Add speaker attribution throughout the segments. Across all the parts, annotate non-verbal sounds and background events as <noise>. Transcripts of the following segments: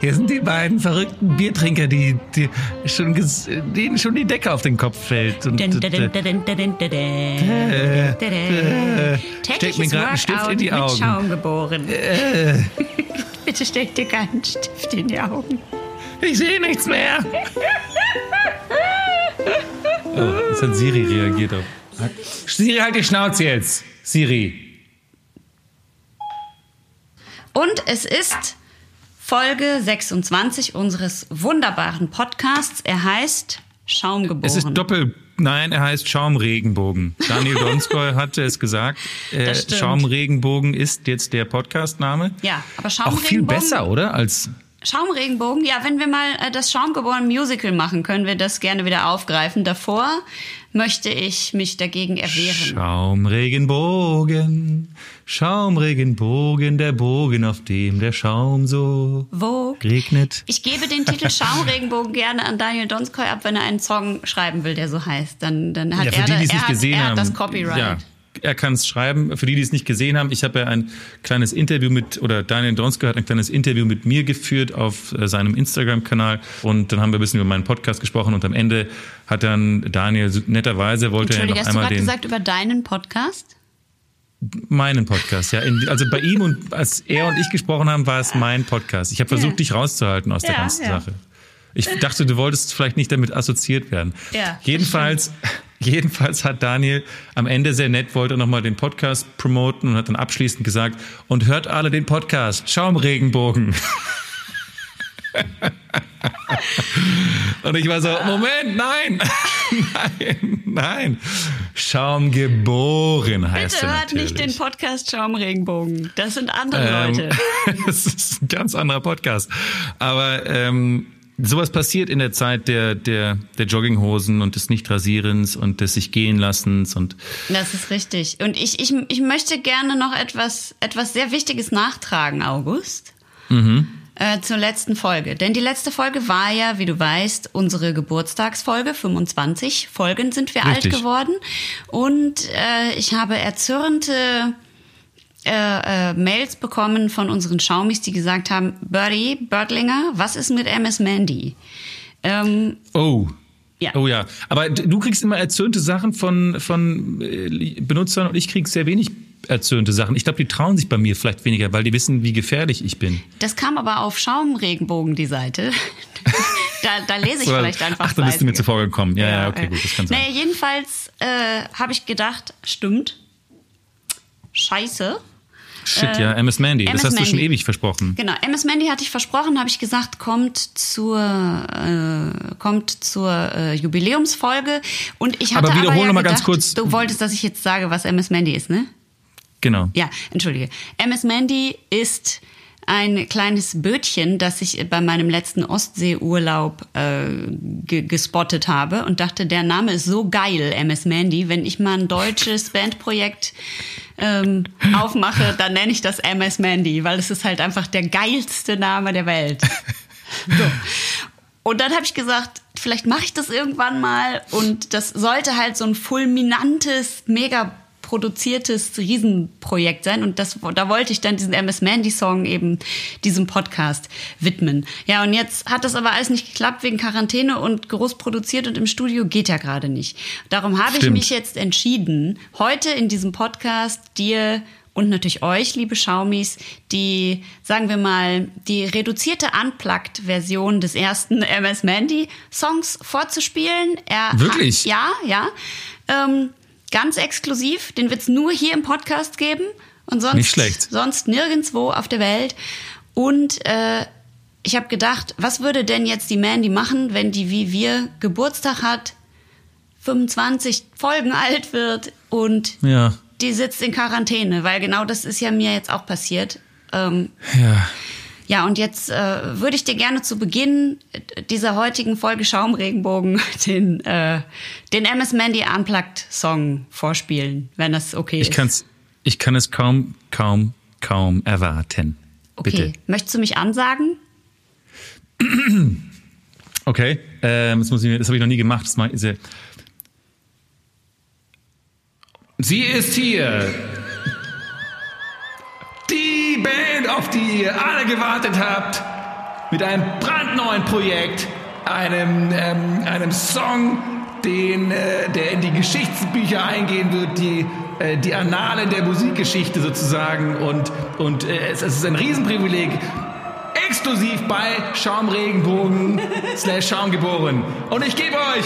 Speaker 1: hier sind die beiden verrückten Biertrinker, die, die schon, denen schon die Decke auf den Kopf fällt. Und,
Speaker 2: Dun, dun, dun,
Speaker 1: äh, äh, steck mir gerade einen Stift in die
Speaker 2: mit
Speaker 1: Augen.
Speaker 2: Schaum geboren.
Speaker 1: Äh, <laughs>
Speaker 2: Bitte steck dir keinen Stift in die Augen.
Speaker 1: ich sehe nichts mehr. Oh, jetzt hat Siri reagiert auf. Siri, halt die Schnauze jetzt. Siri.
Speaker 2: Und es ist Folge 26 unseres wunderbaren Podcasts. Er heißt Schaumgeboren.
Speaker 1: Es ist doppel. Nein, er heißt Schaumregenbogen. Daniel <laughs> Donskoy hatte es gesagt. Äh. Schaumregenbogen ist jetzt der Podcastname.
Speaker 2: Ja, aber
Speaker 1: Auch
Speaker 2: Schaumregenbogen.
Speaker 1: viel besser, oder? Als
Speaker 2: Schaumregenbogen, ja, wenn wir mal äh, das Schaumgeboren Musical machen, können wir das gerne wieder aufgreifen. Davor möchte ich mich dagegen erwehren.
Speaker 1: Schaumregenbogen, Schaumregenbogen, der Bogen, auf dem der Schaum so
Speaker 2: Wo?
Speaker 1: regnet.
Speaker 2: Ich gebe den Titel Schaumregenbogen gerne an Daniel Donskoy ab, wenn er einen Song schreiben will, der so heißt. Dann, dann hat
Speaker 1: Ja,
Speaker 2: er,
Speaker 1: die,
Speaker 2: er, hat, er hat das Copyright.
Speaker 1: Ja, er kann es schreiben. Für die, die es nicht gesehen haben, ich habe ja ein kleines Interview mit, oder Daniel Donskoy hat ein kleines Interview mit mir geführt auf äh, seinem Instagram-Kanal. Und dann haben wir ein bisschen über meinen Podcast gesprochen. Und am Ende hat dann Daniel netterweise, wollte er noch
Speaker 2: hast du
Speaker 1: einmal
Speaker 2: gerade gesagt über deinen Podcast?
Speaker 1: meinen Podcast, ja. In, also bei ihm und als er und ich gesprochen haben, war es mein Podcast. Ich habe versucht,
Speaker 2: Ja.
Speaker 1: dich rauszuhalten aus der
Speaker 2: Ja,
Speaker 1: ganzen
Speaker 2: ja.
Speaker 1: Sache. Ich dachte, du wolltest vielleicht nicht damit assoziiert werden.
Speaker 2: Ja,
Speaker 1: jedenfalls, jedenfalls hat Daniel am Ende sehr nett, wollte nochmal den Podcast promoten und hat dann abschließend gesagt, und hört alle den Podcast, Schaumregenbogen. und ich war so, Moment, nein, nein, nein. Schaumgeboren heißt
Speaker 2: Bitte
Speaker 1: er
Speaker 2: hört
Speaker 1: natürlich.
Speaker 2: nicht den Podcast Schaumregenbogen. Das sind andere
Speaker 1: Ähm,
Speaker 2: Leute. <laughs>
Speaker 1: das ist ein ganz anderer Podcast. Aber ähm, sowas passiert in der Zeit der, der, der Jogginghosen und des Nichtrasierens und des sich gehen lassens und
Speaker 2: Das ist richtig. Und ich, ich, ich möchte gerne noch etwas, etwas sehr Wichtiges nachtragen, August.
Speaker 1: Mhm.
Speaker 2: Äh, zur letzten Folge. Denn die letzte Folge war ja, wie du weißt, unsere Geburtstagsfolge. 25 Folgen sind wir
Speaker 1: Richtig.
Speaker 2: alt geworden. Und äh, ich habe erzürnte äh, äh, Mails bekommen von unseren Schaumis, die gesagt haben, Birdie, Birdlinger, was ist mit MS Mandy? Ähm,
Speaker 1: oh.
Speaker 2: Ja.
Speaker 1: Oh ja, aber du kriegst immer erzürnte Sachen von, von äh, Benutzern und ich krieg sehr wenig erzürnte Sachen. Ich glaube, die trauen sich bei mir vielleicht weniger, weil die wissen, wie gefährlich ich bin.
Speaker 2: Das kam aber auf Schaumregenbogen, die Seite. <laughs> da, da lese ich vielleicht einfach
Speaker 1: Ach, dann bist du mir zuvor gekommen. Ja, ja, okay, gut, das kann sein.
Speaker 2: Naja, jedenfalls äh, habe ich gedacht, stimmt. Scheiße.
Speaker 1: Shit, ja, MS Mandy, das
Speaker 2: MS
Speaker 1: hast du schon
Speaker 2: Mandy.
Speaker 1: ewig versprochen.
Speaker 2: Genau, MS Mandy hatte ich versprochen, habe ich gesagt, kommt zur äh, kommt zur äh, Jubiläumsfolge und ich hatte
Speaker 1: Aber
Speaker 2: aber,
Speaker 1: wiederhol
Speaker 2: ja
Speaker 1: mal ganz
Speaker 2: gedacht,
Speaker 1: kurz-
Speaker 2: Du wolltest, dass ich jetzt sage, was MS Mandy ist, ne?
Speaker 1: Genau.
Speaker 2: Ja, entschuldige. MS Mandy ist ein kleines Bötchen, das ich bei meinem letzten Ostseeurlaub äh, ge gespottet habe und dachte, der Name ist so geil, MS Mandy. Wenn ich mal ein deutsches Bandprojekt ähm, aufmache, dann nenne ich das MS Mandy, weil es ist halt einfach der geilste Name der Welt. So. Und dann habe ich gesagt, vielleicht mache ich das irgendwann mal und das sollte halt so ein fulminantes, mega produziertes Riesenprojekt sein und das, da wollte ich dann diesen MS Mandy Song eben diesem Podcast widmen. Ja, und jetzt hat das aber alles nicht geklappt wegen Quarantäne und groß produziert und im Studio geht ja gerade nicht. Darum habe ich
Speaker 1: Stimmt.
Speaker 2: mich jetzt entschieden, heute in diesem Podcast dir und natürlich euch, liebe Schaumis, die, sagen wir mal, die reduzierte Unplugged-Version des ersten MS Mandy-Songs vorzuspielen. Er
Speaker 1: Wirklich?
Speaker 2: Hat, ja, ja. Ähm, ganz exklusiv. Den wird's nur hier im Podcast geben und sonst,
Speaker 1: Nicht schlecht.
Speaker 2: sonst nirgendwo auf der Welt. Und äh, ich habe gedacht, was würde denn jetzt die Mandy machen, wenn die wie wir Geburtstag hat, 25 Folgen alt wird und
Speaker 1: Ja.
Speaker 2: die sitzt in Quarantäne, weil genau das ist ja mir jetzt auch passiert. Ähm,
Speaker 1: Ja.
Speaker 2: Ja, und jetzt äh, würde ich dir gerne zu Beginn dieser heutigen Folge Schaumregenbogen <laughs> den, äh, den MS Mandy Unplugged Song vorspielen, wenn das okay
Speaker 1: Ich
Speaker 2: ist.
Speaker 1: kann's, ich kann es kaum, kaum, kaum erwarten.
Speaker 2: okay.
Speaker 1: Bitte.
Speaker 2: Möchtest du mich ansagen? <clears throat>
Speaker 1: Okay, ähm, das, muss ich, das habe ich noch nie gemacht. Das mach ich sehr. Sie ist hier. Auf die ihr alle gewartet habt. mit einem brandneuen Projekt, einem, ähm, einem Song, den, äh, der in die Geschichtsbücher eingehen wird, die, äh, die Annalen der Musikgeschichte sozusagen. Und, und äh, es, es ist ein Riesenprivileg, exklusiv bei Schaumregenbogen <laughs> slash Schaumgeboren. Und ich gebe euch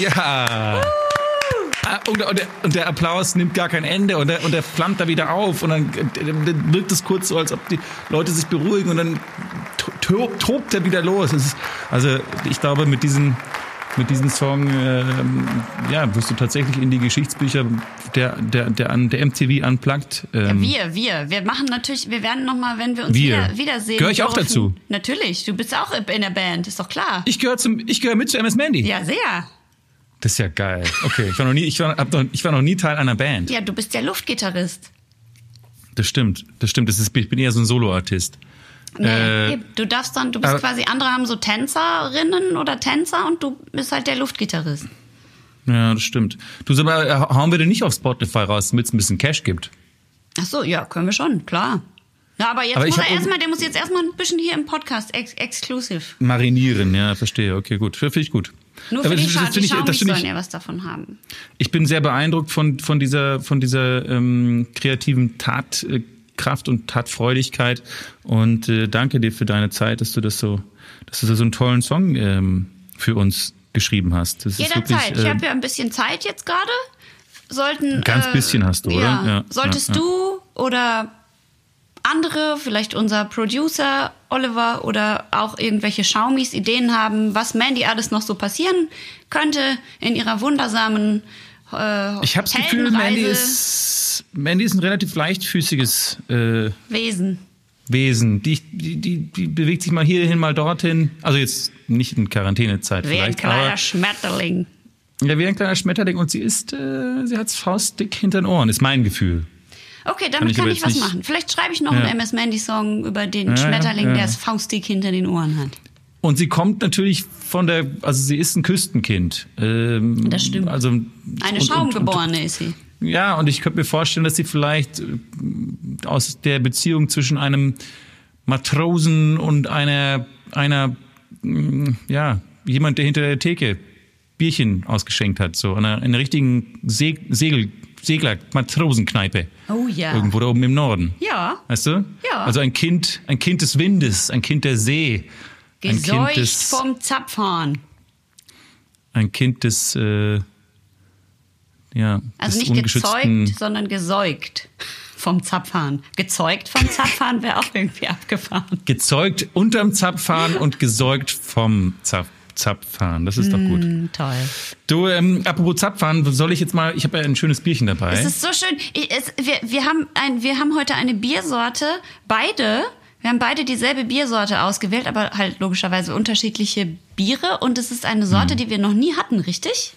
Speaker 1: Ja. Ah, Und, und, der, und der Applaus nimmt gar kein Ende und der, und der flammt da wieder auf und dann, dann wirkt es kurz so, als ob die Leute sich beruhigen und dann to- tobt er wieder los. Ist, also ich glaube, mit diesem mit diesem Song ähm, ja, wirst du tatsächlich in die Geschichtsbücher der, der, der, der MTV Unplugged. Ähm,
Speaker 2: Wir, wir, wir machen natürlich, wir werden nochmal, wenn wir uns
Speaker 1: Wir.
Speaker 2: wieder, wiedersehen.
Speaker 1: Gehör ich auch dazu?
Speaker 2: Natürlich, du bist auch in der Band, ist doch klar.
Speaker 1: Ich gehöre gehöre mit zu MS Mandy.
Speaker 2: ja, sehr.
Speaker 1: Das ist ja geil. Okay, ich war noch nie, ich war, noch, ich war noch nie Teil einer Band.
Speaker 2: Ja, du bist ja Luftgitarrist.
Speaker 1: Das stimmt, das stimmt. Das ist, ich bin eher so ein Soloartist.
Speaker 2: Nee,
Speaker 1: Äh,
Speaker 2: du darfst dann, du bist
Speaker 1: aber-
Speaker 2: quasi, andere haben so Tänzerinnen oder Tänzer und du bist halt der Luftgitarrist.
Speaker 1: Ja, das stimmt. Du sag mal, hauen wir den nicht auf Spotify raus, damit es ein bisschen Cash gibt?
Speaker 2: Ach so, ja, können wir schon, klar. Ja, aber jetzt
Speaker 1: Aber
Speaker 2: muss er erstmal, der muss jetzt erstmal ein bisschen hier im Podcast ex exclusive.
Speaker 1: Marinieren, ja, verstehe. Okay, gut. Finde ich gut.
Speaker 2: Nur
Speaker 1: Aber
Speaker 2: für die,
Speaker 1: das- das
Speaker 2: die
Speaker 1: ich, das
Speaker 2: sollen
Speaker 1: ich,
Speaker 2: ja was davon haben.
Speaker 1: ich bin sehr beeindruckt von, von dieser, von dieser ähm, kreativen Tatkraft und Tatfreudigkeit. Und äh, danke dir für deine Zeit, dass du das so, dass du so einen tollen Song ähm, für uns geschrieben hast. Das
Speaker 2: Jederzeit.
Speaker 1: wirklich,
Speaker 2: ich
Speaker 1: äh,
Speaker 2: habe ja ein bisschen Zeit jetzt gerade. Sollten.
Speaker 1: Ganz
Speaker 2: äh,
Speaker 1: bisschen hast du, oder?
Speaker 2: Ja.
Speaker 1: Ja,
Speaker 2: Solltest
Speaker 1: ja.
Speaker 2: du oder andere, vielleicht unser Producer Oliver oder auch irgendwelche Schaumis Ideen haben, was Mandy alles noch so passieren könnte in ihrer wundersamen äh,
Speaker 1: ich habe das Gefühl, Mandy ist, Mandy ist ein relativ leichtfüßiges äh,
Speaker 2: Wesen.
Speaker 1: Wesen. Die, die, die, die bewegt sich mal hierhin, mal dorthin. Also jetzt nicht in Quarantänezeit
Speaker 2: Wie ein
Speaker 1: vielleicht,
Speaker 2: kleiner
Speaker 1: aber
Speaker 2: Schmetterling.
Speaker 1: ja, wie ein kleiner Schmetterling und sie ist, äh, sie hat's faustdick hinter den Ohren, ist mein Gefühl.
Speaker 2: Okay, damit
Speaker 1: ich
Speaker 2: kann ich was
Speaker 1: nicht-
Speaker 2: machen. Vielleicht schreibe ich noch
Speaker 1: Ja.
Speaker 2: einen MS Mandy Song über den
Speaker 1: Ja,
Speaker 2: Schmetterling,
Speaker 1: ja.
Speaker 2: der es faustdick hinter den Ohren hat.
Speaker 1: Und sie kommt natürlich von der, also sie ist ein Küstenkind. Ähm,
Speaker 2: Das stimmt.
Speaker 1: Also
Speaker 2: Eine Schaumgeborene ist sie.
Speaker 1: Ja, und ich könnte mir vorstellen, dass sie vielleicht äh, aus der Beziehung zwischen einem Matrosen und einer, einer, mm, ja, jemand, der hinter der Theke Bierchen ausgeschenkt hat, so einer, einer richtigen Se Segel, Segler, Matrosenkneipe.
Speaker 2: Oh ja.
Speaker 1: Irgendwo da oben im Norden.
Speaker 2: Ja.
Speaker 1: Weißt du?
Speaker 2: Ja.
Speaker 1: Also ein Kind, ein Kind des Windes, ein Kind der See. Ein Kind
Speaker 2: Geseucht
Speaker 1: des,
Speaker 2: vom Zapfhahn.
Speaker 1: ein Kind des, äh, ja,
Speaker 2: Also
Speaker 1: des
Speaker 2: nicht gezeugt, sondern gesäugt vom Zapfhahn. Gezeugt vom <laughs> Zapfhahn wäre auch irgendwie abgefahren.
Speaker 1: gezeugt unterm Zapfhahn und gesäugt vom Zapf Zapfhahn. Das ist doch gut.
Speaker 2: Mm, toll.
Speaker 1: Du, ähm, apropos Zapfhahn, soll ich jetzt mal, ich habe ja ein schönes Bierchen dabei.
Speaker 2: Es ist so schön. Ich, es, wir, wir, haben ein, wir haben heute eine Biersorte, beide. Wir haben beide dieselbe Biersorte ausgewählt, aber halt logischerweise unterschiedliche Biere. Und es ist eine Sorte,
Speaker 1: Hm.
Speaker 2: die wir noch nie hatten, richtig?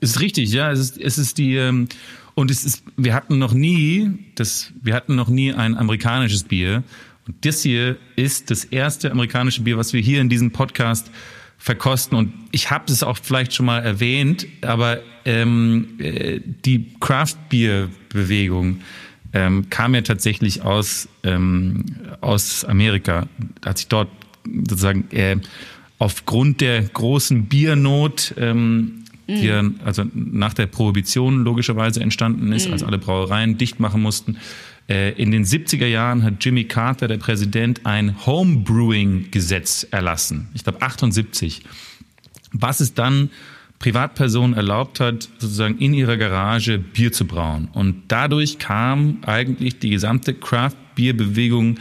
Speaker 1: Ist richtig, ja. Es ist, es ist die ähm, und es ist, wir hatten noch nie, das, wir hatten noch nie ein amerikanisches Bier. Und das hier ist das erste amerikanische Bier, was wir hier in diesem Podcast verkosten. Und ich habe es auch vielleicht schon mal erwähnt, aber ähm, äh, die Craft Beer Bewegung ähm, kam ja tatsächlich aus ähm, aus Amerika. Hat sich dort sozusagen äh, aufgrund der großen Biernot ähm, die ja, also nach der Prohibition logischerweise entstanden ist, als alle Brauereien dicht machen mussten. Äh, In den 70er Jahren hat Jimmy Carter, der Präsident, ein Homebrewing-Gesetz erlassen. Ich glaube 78. Was es dann Privatpersonen erlaubt hat, sozusagen in ihrer Garage Bier zu brauen. Und dadurch kam eigentlich die gesamte Craft-Bier-Bewegung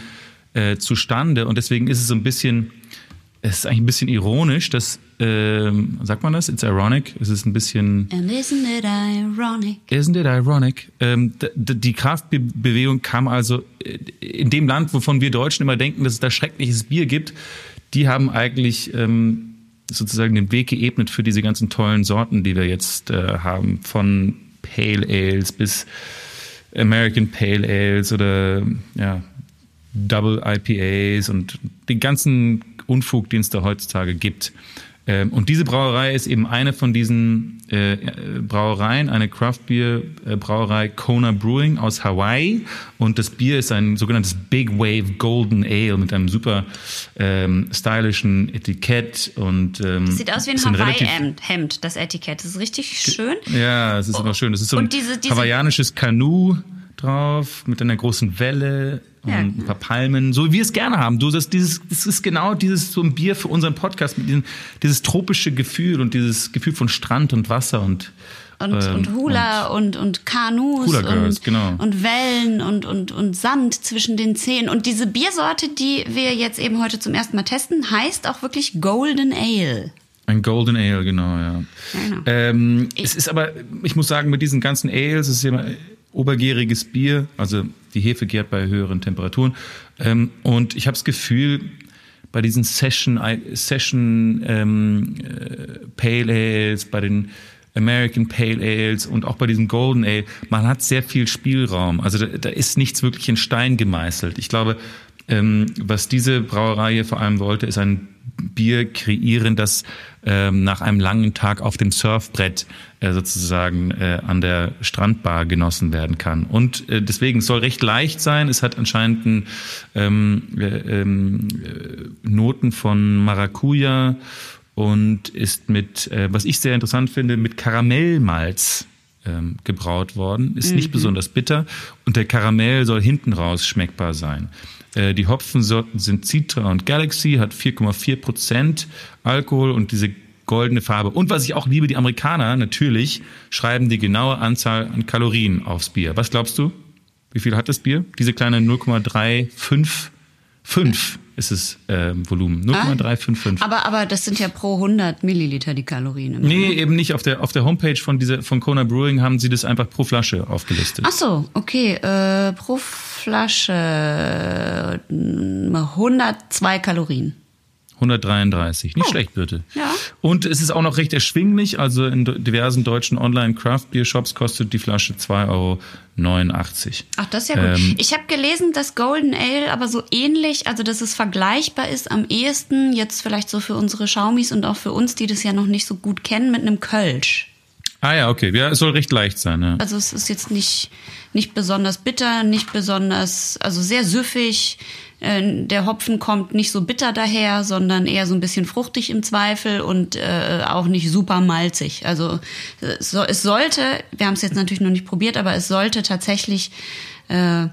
Speaker 1: äh, zustande. Und deswegen ist es so ein bisschen, es ist eigentlich ein bisschen ironisch, dass, ähm, sagt man das? It's ironic. Es ist ein bisschen,
Speaker 2: And isn't it ironic?
Speaker 1: Isn't it ironic? Ähm, die Kraftbewegung kam also äh, in dem Land, wovon wir Deutschen immer denken, dass es da schreckliches Bier gibt. Die haben eigentlich ähm, sozusagen den Weg geebnet für diese ganzen tollen Sorten, die wir jetzt äh, haben, von Pale Ales bis American Pale Ales oder ja, Double IPAs und den ganzen Unfug, den es da heutzutage gibt. Ähm, Und diese Brauerei ist eben eine von diesen äh, äh, Brauereien, eine Craft Beer äh, Brauerei Kona Brewing aus Hawaii. Und das Bier ist ein sogenanntes Big Wave Golden Ale mit einem super ähm, stylischen Etikett und ähm,
Speaker 2: Sieht aus wie ein Hawaii-Hemd, Hemd, das Etikett. Das ist richtig schön.
Speaker 1: ja, es ist aber schön. Es ist so ein
Speaker 2: Und diese- diese-
Speaker 1: hawaiianisches Kanu drauf mit einer großen Welle und
Speaker 2: Ja.
Speaker 1: ein paar Palmen, so wie wir es gerne haben. Du, das, dieses, das ist genau dieses so ein Bier für unseren Podcast mit diesem, dieses tropische Gefühl und dieses Gefühl von Strand und Wasser und
Speaker 2: Und,
Speaker 1: ähm,
Speaker 2: und Hula und, und Kanus
Speaker 1: Hula Girls,
Speaker 2: und,
Speaker 1: genau.
Speaker 2: und Wellen und, und, und Sand zwischen den Zähnen. Und diese Biersorte, die wir jetzt eben heute zum ersten Mal testen, heißt auch wirklich Golden Ale.
Speaker 1: Ein Golden Ale, genau, ja.
Speaker 2: Genau.
Speaker 1: Ähm, es ist aber, ich muss sagen, mit diesen ganzen Ales, es ist immer obergäriges Bier, also die Hefe gärt bei höheren Temperaturen. Ähm, und ich habe das Gefühl, bei diesen Session, Session ähm, äh, Pale Ales, bei den American Pale Ales und auch bei diesem Golden Ale, man hat sehr viel Spielraum. Also da, da ist nichts wirklich in Stein gemeißelt. Ich glaube, ähm, was diese Brauerei hier vor allem wollte, ist ein Bier kreieren, das ähm, nach einem langen Tag auf dem Surfbrett äh, sozusagen äh, an der Strandbar genossen werden kann. Und äh, deswegen es soll recht leicht sein. Es hat anscheinend ein, ähm, äh, ähm, äh, Noten von Maracuja und ist mit, äh, was ich sehr interessant finde, mit Karamellmalz ähm, gebraut worden. Ist nicht besonders bitter und der Karamell soll hinten raus schmeckbar sein. Äh, die Hopfensorten sind Citra und Galaxy, hat 4,4 Prozent Alkohol und diese goldene Farbe. Und was ich auch liebe, die Amerikaner natürlich schreiben die genaue Anzahl an Kalorien aufs Bier. Was glaubst du? Wie viel hat das Bier? Diese kleine 0,355 ist es äh, Volumen. 0,355.
Speaker 2: Aber, aber das sind ja pro 100 Milliliter die Kalorien. Immer.
Speaker 1: Nee, eben nicht. Auf der, auf der Homepage von, dieser, von Kona Brewing haben sie das einfach pro Flasche aufgelistet.
Speaker 2: Ach so, okay. Äh, pro Flasche äh, 102 Kalorien.
Speaker 1: 133. Nicht schlecht, bitte.
Speaker 2: Oh. Ja.
Speaker 1: Und es ist auch noch recht erschwinglich. Also in diversen deutschen Online-Craft-Beer-Shops kostet die Flasche 2,89 Euro.
Speaker 2: Ach, das ist ja gut.
Speaker 1: Ähm,
Speaker 2: ich habe gelesen, dass Golden Ale aber so ähnlich, also dass es vergleichbar ist am ehesten, jetzt vielleicht so für unsere Schaumis und auch für uns, die das ja noch nicht so gut kennen, mit einem Kölsch.
Speaker 1: Ah ja, okay. Ja, es soll recht leicht sein. Ja.
Speaker 2: Also es ist jetzt nicht, nicht besonders bitter, nicht besonders, also sehr süffig, Äh, der Hopfen kommt nicht so bitter daher, sondern eher so ein bisschen fruchtig im Zweifel und äh, auch nicht super malzig. Also es, so, es sollte, wir haben es jetzt natürlich noch nicht probiert, aber es sollte tatsächlich äh,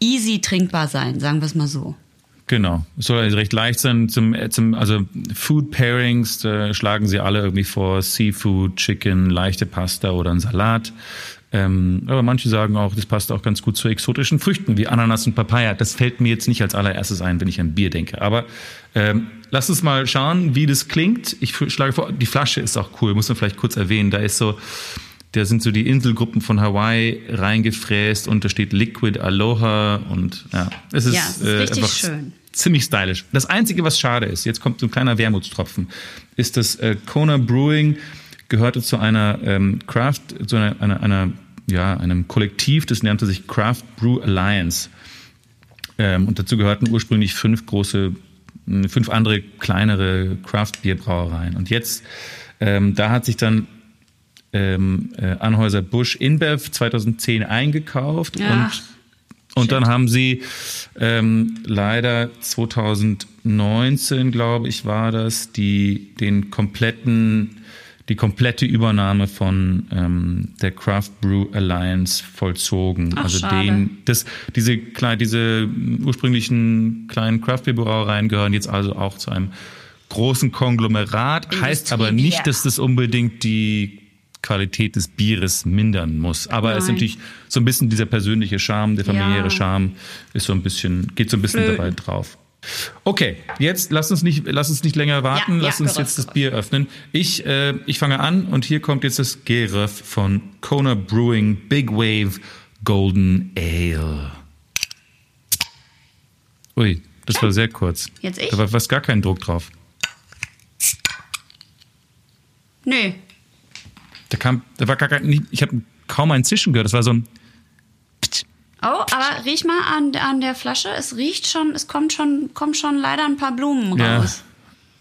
Speaker 2: easy trinkbar sein, sagen wir es mal so.
Speaker 1: Genau. Es soll also recht leicht sein zum, äh, zum also Food Pairings, da schlagen sie alle irgendwie vor Seafood, Chicken, leichte Pasta oder ein Salat. Ähm, aber manche sagen auch, das passt auch ganz gut zu exotischen Früchten wie Ananas und Papaya. Das fällt mir jetzt nicht als allererstes ein, wenn ich an Bier denke. Aber ähm, lass uns mal schauen, wie das klingt. Ich schlage vor, die Flasche ist auch cool, muss man vielleicht kurz erwähnen. Da ist so, da sind so die Inselgruppen von Hawaii reingefräst und da steht Liquid Aloha und ja, es ist,
Speaker 2: Ja, es ist
Speaker 1: äh,
Speaker 2: richtig
Speaker 1: einfach
Speaker 2: schön.
Speaker 1: ziemlich stylisch. Das Einzige, was schade ist, jetzt kommt so ein kleiner Wermutstropfen, ist, dass äh, Kona Brewing gehörte zu einer ähm, Craft, zu einer, einer, einer, ja, einem Kollektiv, das nannte sich Craft Brew Alliance. Ähm, und dazu gehörten ursprünglich fünf große, mh, fünf andere kleinere Craft-Bier-Brauereien. Und jetzt, ähm, da hat sich dann ähm, äh, Anhäuser Busch InBev 2010 eingekauft
Speaker 2: Ach,
Speaker 1: und und dann haben sie ähm, leider 2019, glaube ich, war das, die den kompletten die komplette Übernahme von ähm, der Craft Brew Alliance vollzogen.
Speaker 2: Ach,
Speaker 1: also
Speaker 2: schade.
Speaker 1: den, das, diese klein, diese ursprünglichen kleinen Craft Beer Brauereien gehören jetzt also auch zu einem großen Konglomerat. Heißt aber nicht, dass das unbedingt die Qualität des Bieres mindern muss. Aber es ist
Speaker 2: Nein.
Speaker 1: natürlich so ein bisschen dieser persönliche Charme, der familiäre
Speaker 2: Ja.
Speaker 1: Charme ist so ein bisschen, geht so ein bisschen
Speaker 2: Flöten.
Speaker 1: dabei drauf. Okay, jetzt lass uns nicht, lass uns nicht länger warten,
Speaker 2: Ja, ja,
Speaker 1: lass uns
Speaker 2: Geröff,
Speaker 1: jetzt das. Bier öffnen. Ich, äh, ich fange an und hier kommt jetzt das Geröff von Kona Brewing Big Wave Golden Ale. Ui, das war sehr kurz.
Speaker 2: Jetzt ich?
Speaker 1: Da war fast gar kein Druck drauf.
Speaker 2: Nö,
Speaker 1: Da kam, da war gar kein, ich habe kaum ein Zischen gehört. Das war so ein,
Speaker 2: Oh, aber riech mal an, an der Flasche. Es riecht schon, es kommt schon, kommt schon leider ein paar Blumen
Speaker 1: Ja.
Speaker 2: raus.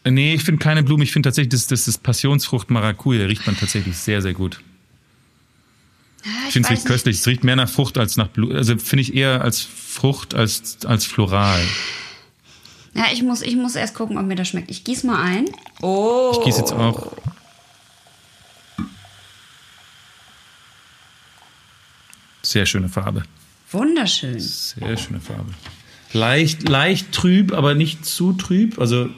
Speaker 1: Nee, ich finde keine Blume. Ich finde tatsächlich, das, das ist Passionsfrucht Maracuja. Riecht man tatsächlich sehr, sehr gut.
Speaker 2: Ja,
Speaker 1: Ich finde es riecht köstlich. Es riecht mehr nach Frucht als nach Blume. Also finde ich eher als Frucht als, als floral.
Speaker 2: Ja, ich muss, ich muss erst gucken, ob mir das schmeckt. Ich gieß mal ein. Oh.
Speaker 1: Ich gieße jetzt auch. Sehr schöne Farbe.
Speaker 2: Wunderschön.
Speaker 1: Sehr schöne Farbe. Leicht, leicht trüb, aber nicht zu trüb. Also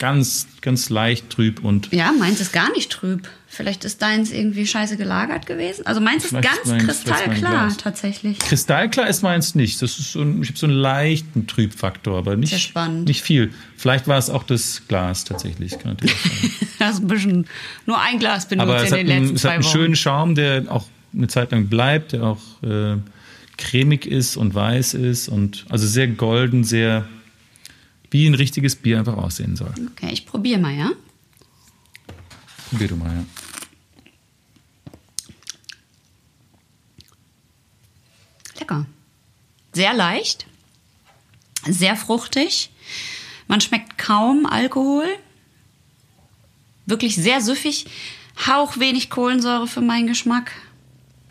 Speaker 1: ganz, ganz leicht trüb und
Speaker 2: Ja, meins ist gar nicht trüb. Vielleicht ist deins irgendwie scheiße gelagert gewesen. Also meins ist ganz
Speaker 1: ist mein- ist
Speaker 2: kristallklar, tatsächlich.
Speaker 1: Kristallklar ist meins nicht. Das ist so ein, ich habe so einen leichten Trübfaktor, aber
Speaker 2: Sehr
Speaker 1: nicht,
Speaker 2: spannend.
Speaker 1: nicht viel. Vielleicht war es auch das Glas tatsächlich. Kann natürlich.
Speaker 2: Du hast ein bisschen nur ein Glas benutzt
Speaker 1: Aber
Speaker 2: in den letzten
Speaker 1: einen, es hat
Speaker 2: zwei
Speaker 1: einen
Speaker 2: Wochen.
Speaker 1: schönen Schaum, der auch eine Zeit lang bleibt, der auch äh, cremig ist und weiß ist und also sehr golden, sehr wie ein richtiges Bier einfach aussehen soll.
Speaker 2: Okay, ich probiere mal, ja?
Speaker 1: Probier du mal, ja.
Speaker 2: Lecker. Sehr leicht, sehr fruchtig. Man schmeckt kaum Alkohol. Wirklich sehr süffig. Hauch wenig Kohlensäure für meinen Geschmack.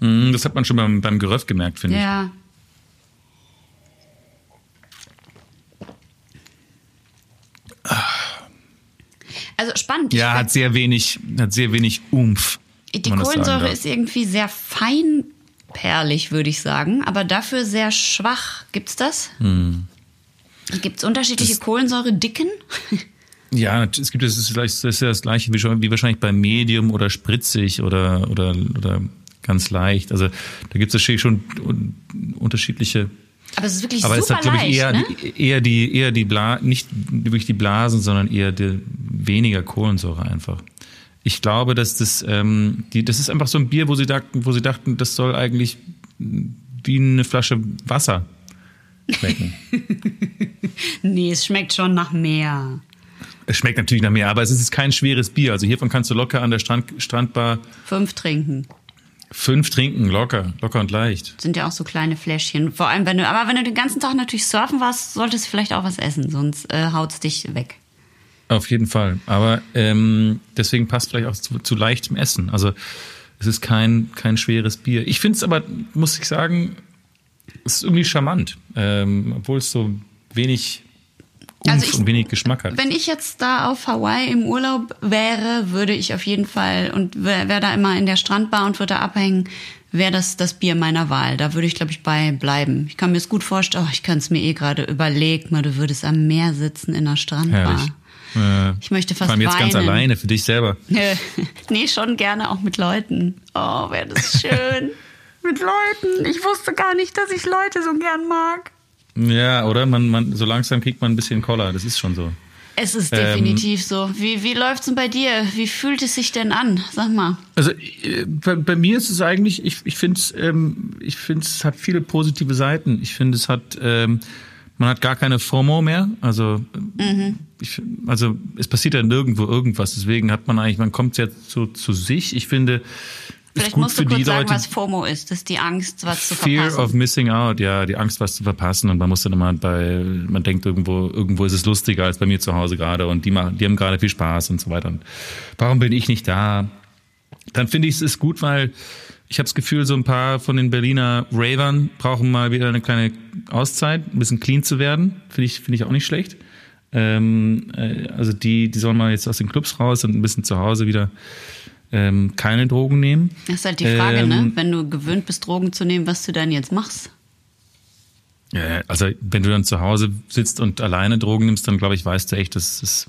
Speaker 1: Mm, Das hat man schon beim, beim Geröff gemerkt, finde ich.
Speaker 2: Ja. Also spannend.
Speaker 1: Ja, hat sehr wenig, hat sehr wenig Umf.
Speaker 2: Die Kohlensäure ist irgendwie sehr feinperlig, würde ich sagen, aber dafür sehr schwach. Gibt's das?
Speaker 1: Hm.
Speaker 2: Gibt es unterschiedliche Kohlensäuredicken? <laughs>
Speaker 1: Ja, es gibt es ist vielleicht das ist ja das gleiche wie, schon, wie wahrscheinlich bei Medium oder spritzig oder oder oder ganz leicht. Also da gibt es schon un- unterschiedliche.
Speaker 2: Aber es ist wirklich
Speaker 1: Aber es
Speaker 2: super
Speaker 1: hat glaube ich
Speaker 2: leicht,
Speaker 1: eher
Speaker 2: ne?
Speaker 1: die, eher die eher die Bla nicht wirklich die Blasen, sondern eher die, weniger Kohlensäure einfach. Ich glaube, dass das ähm, die das ist einfach so ein Bier, wo sie dachten, wo sie dachten, das soll eigentlich wie eine Flasche Wasser schmecken. <laughs>
Speaker 2: Nee, es schmeckt schon nach mehr.
Speaker 1: es schmeckt natürlich nach mehr, aber es ist kein schweres Bier. Also hiervon kannst du locker an der Strand, Strandbar
Speaker 2: Fünf trinken.
Speaker 1: Fünf trinken, locker, locker und leicht.
Speaker 2: Sind ja auch so kleine Fläschchen. Vor allem, wenn du, aber wenn du den ganzen Tag natürlich surfen warst, solltest du vielleicht auch was essen, sonst äh, haut's dich weg.
Speaker 1: Auf jeden Fall. Aber ähm, deswegen passt vielleicht auch zu, zu leichtem Essen. Also es ist kein, kein schweres Bier. Ich finde es aber, muss ich sagen, es ist irgendwie charmant. Ähm, obwohl es so wenig
Speaker 2: Also ich-
Speaker 1: und wenig Geschmack hat.
Speaker 2: Wenn ich jetzt da auf Hawaii im Urlaub wäre, würde ich auf jeden Fall und wäre wär da immer in der Strandbar und würde da abhängen, wäre das das Bier meiner Wahl. Da würde ich, glaube ich, bei bleiben. Ich kann mir es gut vorstellen. Oh, ich kann es mir eh gerade überlegt, mal, du würdest am Meer sitzen in einer Strandbar.
Speaker 1: Herrlich. Äh,
Speaker 2: Ich möchte fast
Speaker 1: Vor allem jetzt ganz
Speaker 2: weinen.
Speaker 1: alleine für dich selber.
Speaker 2: Nö. <laughs> nee, schon gerne auch mit Leuten. Oh, wäre das schön. <laughs> mit Leuten. Ich wusste gar nicht, dass ich Leute so gern mag.
Speaker 1: Ja, oder? Man, man, so langsam kriegt man ein bisschen Koller. Das ist schon so.
Speaker 2: Es ist
Speaker 1: Ähm,
Speaker 2: definitiv so. Wie, wie läuft's denn bei dir? Wie fühlt es sich denn an? Sag mal.
Speaker 1: Also äh, bei, bei mir ist es eigentlich, ich, ich finde es, ähm, ich finde es hat viele positive Seiten. Ich finde es hat, ähm, man hat gar keine FOMO mehr. Also,
Speaker 2: Mhm.
Speaker 1: ich, also es passiert ja nirgendwo irgendwas. Deswegen hat man eigentlich, man kommt jetzt so zu sich. Ich finde,
Speaker 2: Vielleicht musst du kurz sagen,
Speaker 1: Leute.
Speaker 2: was FOMO ist. Das ist die Angst, was zu
Speaker 1: Fear
Speaker 2: verpassen.
Speaker 1: of missing out, ja, die Angst, was zu verpassen. Und man muss dann immer bei, man denkt irgendwo, irgendwo ist es lustiger als bei mir zu Hause gerade und die machen, die haben gerade viel Spaß und so weiter. Und warum bin ich nicht da? Dann finde ich es ist gut, weil ich habe das Gefühl, so ein paar von den Berliner Ravern brauchen mal wieder eine kleine Auszeit, ein bisschen clean zu werden. Finde ich, finde ich auch nicht schlecht. Ähm, äh, also die, die sollen mal jetzt aus den Clubs raus und ein bisschen zu Hause wieder ähm, keine Drogen nehmen.
Speaker 2: Das ist halt die Frage,
Speaker 1: Ähm,
Speaker 2: ne? Wenn du gewöhnt bist, Drogen zu nehmen, was du dann jetzt machst.
Speaker 1: Ja, also wenn du dann zu Hause sitzt und alleine Drogen nimmst, dann glaube ich, weißt du echt, dass es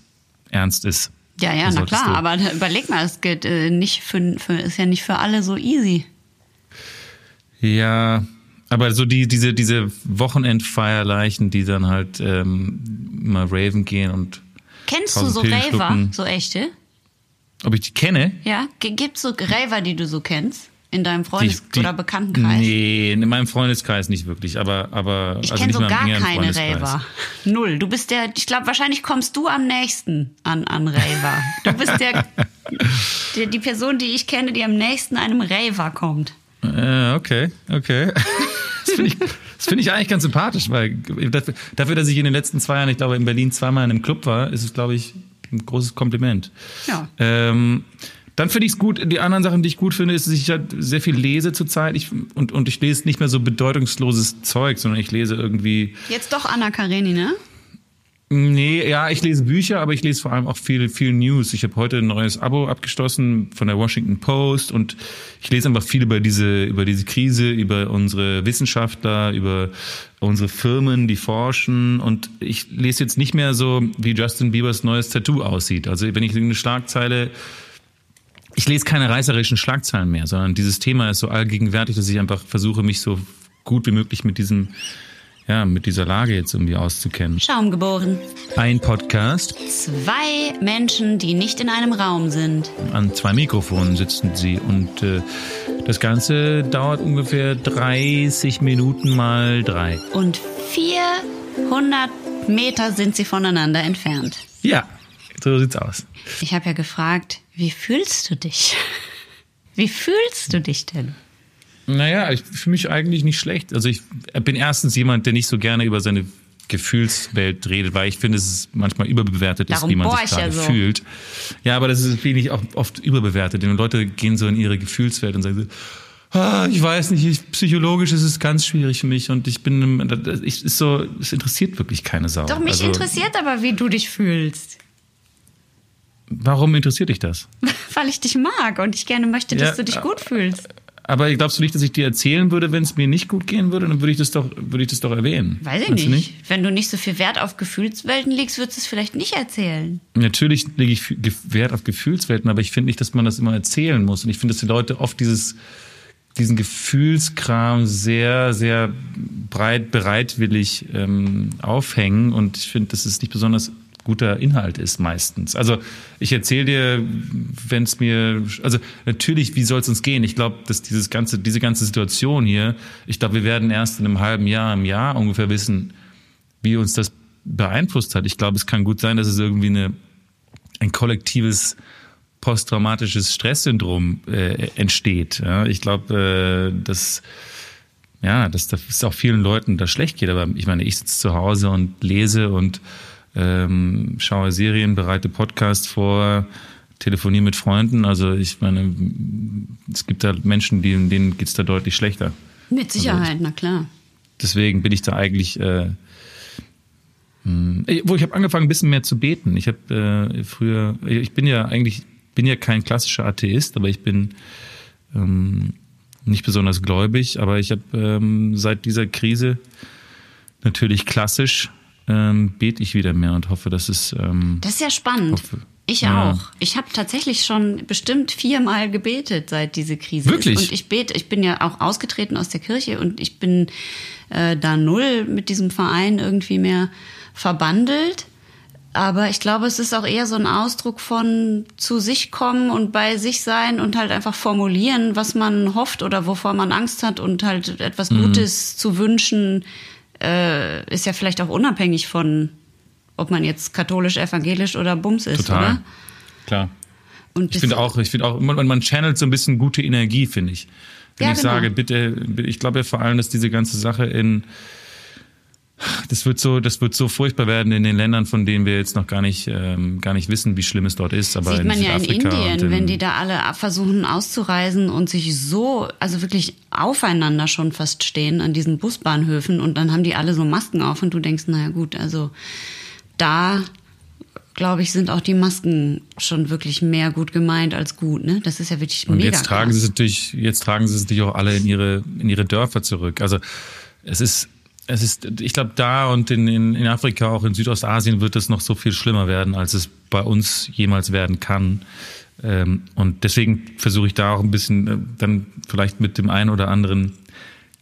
Speaker 1: ernst ist.
Speaker 2: Ja, ja, na klar,
Speaker 1: du-
Speaker 2: aber <laughs> überleg mal, es geht äh, nicht für, für, ist ja nicht für alle so easy.
Speaker 1: Ja, aber so die, diese, diese Wochenendfeierleichen, die dann halt ähm, mal raven gehen und
Speaker 2: Kennst du so Raver, so echte?
Speaker 1: Ob ich die kenne?
Speaker 2: Ja? G- Gibt's so Raver, die du so kennst? In deinem
Speaker 1: Die,
Speaker 2: Freundes-
Speaker 1: die,
Speaker 2: oder Bekanntenkreis?
Speaker 1: Nee, in meinem Freundeskreis nicht wirklich, aber, aber
Speaker 2: Ich
Speaker 1: also
Speaker 2: kenne so gar keine. Raver. Null. Du bist der, ich glaube, wahrscheinlich kommst du am nächsten an, an Raver. Du bist der, <laughs> der, die Person, die ich kenne, die am nächsten einem Raver kommt.
Speaker 1: Äh, okay, okay. <laughs> Das finde ich, das finde ich eigentlich ganz sympathisch, weil dafür, dass ich in den letzten zwei Jahren, ich glaube, in Berlin zweimal in einem Club war, ist es, glaube ich, ein großes Kompliment.
Speaker 2: Ja.
Speaker 1: Ähm, dann finde ich es gut. Die anderen Sachen, die ich gut finde, ist, dass ich halt sehr viel lese zurzeit. Ich, und, und ich lese nicht mehr so bedeutungsloses Zeug, sondern ich lese irgendwie.
Speaker 2: Jetzt doch Anna Karenina.
Speaker 1: Nee, ja, ich lese Bücher, aber ich lese vor allem auch viel, viel News. Ich habe heute ein neues Abo abgeschlossen von der Washington Post und ich lese einfach viel über diese, über diese Krise, über unsere Wissenschaftler, über unsere Firmen, die forschen und ich lese jetzt nicht mehr so, wie Justin Biebers neues Tattoo aussieht. Also wenn ich eine Schlagzeile ich lese keine reißerischen Schlagzeilen mehr, sondern dieses Thema ist so allgegenwärtig, dass ich einfach versuche, mich so gut wie möglich mit diesem, ja, mit dieser Lage jetzt irgendwie auszukennen.
Speaker 2: Schaum geboren.
Speaker 1: Ein Podcast,
Speaker 2: Zwei Menschen, die nicht in einem Raum sind.
Speaker 1: an zwei Mikrofonen sitzen sie und äh, das Ganze dauert ungefähr 30 Minuten mal drei.
Speaker 2: Und 400 Meter sind sie voneinander entfernt.
Speaker 1: Ja, so sieht's aus.
Speaker 2: Ich habe ja gefragt, wie fühlst du dich? <laughs> Wie fühlst du dich denn?
Speaker 1: Naja, ich fühle mich eigentlich nicht schlecht. Also ich bin erstens jemand, der nicht so gerne über seine Gefühlswelt redet, weil ich finde, es ist manchmal überbewertet ist,
Speaker 2: Darum
Speaker 1: wie man sich
Speaker 2: ich ja
Speaker 1: gerade
Speaker 2: so.
Speaker 1: fühlt. Ja, aber das ist, finde ich, auch oft überbewertet. Denn Leute gehen so in ihre Gefühlswelt und sagen so, ah, ich weiß nicht, ich, psychologisch ist es ganz schwierig für mich und ich bin, ich, ist so, es interessiert wirklich keine Sau.
Speaker 2: Doch, mich
Speaker 1: Also,
Speaker 2: interessiert aber, wie du dich fühlst.
Speaker 1: Warum interessiert dich das? <laughs>
Speaker 2: Weil ich dich mag und ich gerne möchte, dass
Speaker 1: Ja,
Speaker 2: du dich gut fühlst.
Speaker 1: Aber glaubst du nicht, dass ich dir erzählen würde, wenn es mir nicht gut gehen würde? Dann würde ich das doch, würde ich das doch erwähnen.
Speaker 2: Weiß ich nicht.
Speaker 1: du
Speaker 2: Wenn du nicht so viel Wert auf Gefühlswelten legst, würdest du es vielleicht nicht erzählen.
Speaker 1: Natürlich lege ich Wert auf Gefühlswelten, aber ich finde nicht, dass man das immer erzählen muss. Und ich finde, dass die Leute oft dieses, diesen Gefühlskram sehr, sehr breit, bereitwillig ähm, aufhängen. Und ich finde, dass es nicht besonders guter Inhalt ist meistens. Also ich erzähle dir, wenn es mir, also natürlich, wie soll es uns gehen? Ich glaube, dass dieses ganze, diese ganze Situation hier, ich glaube, wir werden erst in einem halben Jahr, im Jahr ungefähr wissen, wie uns das beeinflusst hat. Ich glaube, es kann gut sein, dass es irgendwie eine, ein kollektives posttraumatisches Stresssyndrom äh, entsteht. Ja, ich glaube, äh, dass ja, dass das auch vielen Leuten da schlecht geht. Aber ich meine, ich sitze zu Hause und lese und ähm, schaue Serien, bereite Podcasts vor, telefoniere mit Freunden. Also ich meine, es gibt da Menschen, die, denen geht's da deutlich schlechter.
Speaker 2: Mit Sicherheit, na klar.
Speaker 1: Deswegen bin ich da eigentlich, äh, Äh, Wo ich habe angefangen, ein bisschen mehr zu beten. Ich habe äh, früher, ich bin ja eigentlich, bin ja kein klassischer Atheist, aber ich bin ähm, nicht besonders gläubig. Aber ich habe ähm, seit dieser Krise natürlich klassisch ähm, bete ich wieder mehr und hoffe, dass es ähm,
Speaker 2: Das ist ja spannend.
Speaker 1: Hoffe.
Speaker 2: Ich
Speaker 1: Ja.
Speaker 2: auch. Ich habe tatsächlich schon bestimmt viermal gebetet, seit diese Krise
Speaker 1: Wirklich?
Speaker 2: ist. Und ich bete, ich bin ja auch ausgetreten aus der Kirche und ich bin äh, da null mit diesem Verein irgendwie mehr verbandelt. Aber ich glaube, es ist auch eher so ein Ausdruck von zu sich kommen und bei sich sein und halt einfach formulieren, was man hofft oder wovor man Angst hat und halt etwas
Speaker 1: Mhm.
Speaker 2: Gutes zu wünschen, äh, ist ja vielleicht auch unabhängig von, ob man jetzt katholisch, evangelisch oder Bums ist,
Speaker 1: total
Speaker 2: oder?
Speaker 1: klar.
Speaker 2: Und
Speaker 1: Ich finde auch, ich finde auch, man, man channelt so ein bisschen gute Energie, finde ich. Wenn
Speaker 2: Ja,
Speaker 1: ich
Speaker 2: genau.
Speaker 1: sage, bitte, ich glaube ja vor allem, dass diese ganze Sache in, das wird so, das wird so furchtbar werden in den Ländern, von denen wir jetzt noch gar nicht, ähm, gar nicht wissen, wie schlimm es dort ist. Aber
Speaker 2: Sieht man
Speaker 1: in
Speaker 2: ja in Indien,
Speaker 1: und in,
Speaker 2: wenn die da alle versuchen auszureisen und sich so, also wirklich aufeinander schon fast stehen an diesen Busbahnhöfen und dann haben die alle so Masken auf und du denkst, naja gut, also da glaube ich, sind auch die Masken schon wirklich mehr gut gemeint als gut, ne? Das ist ja wirklich
Speaker 1: Und
Speaker 2: mega.
Speaker 1: jetzt tragen
Speaker 2: krass.
Speaker 1: sie es natürlich, jetzt tragen sie es natürlich auch alle in ihre, in ihre Dörfer zurück. Also es ist, es ist, ich glaube, da und in, in, in Afrika, auch in Südostasien wird es noch so viel schlimmer werden, als es bei uns jemals werden kann. Ähm, und deswegen versuche ich da auch ein bisschen äh, dann vielleicht mit dem einen oder anderen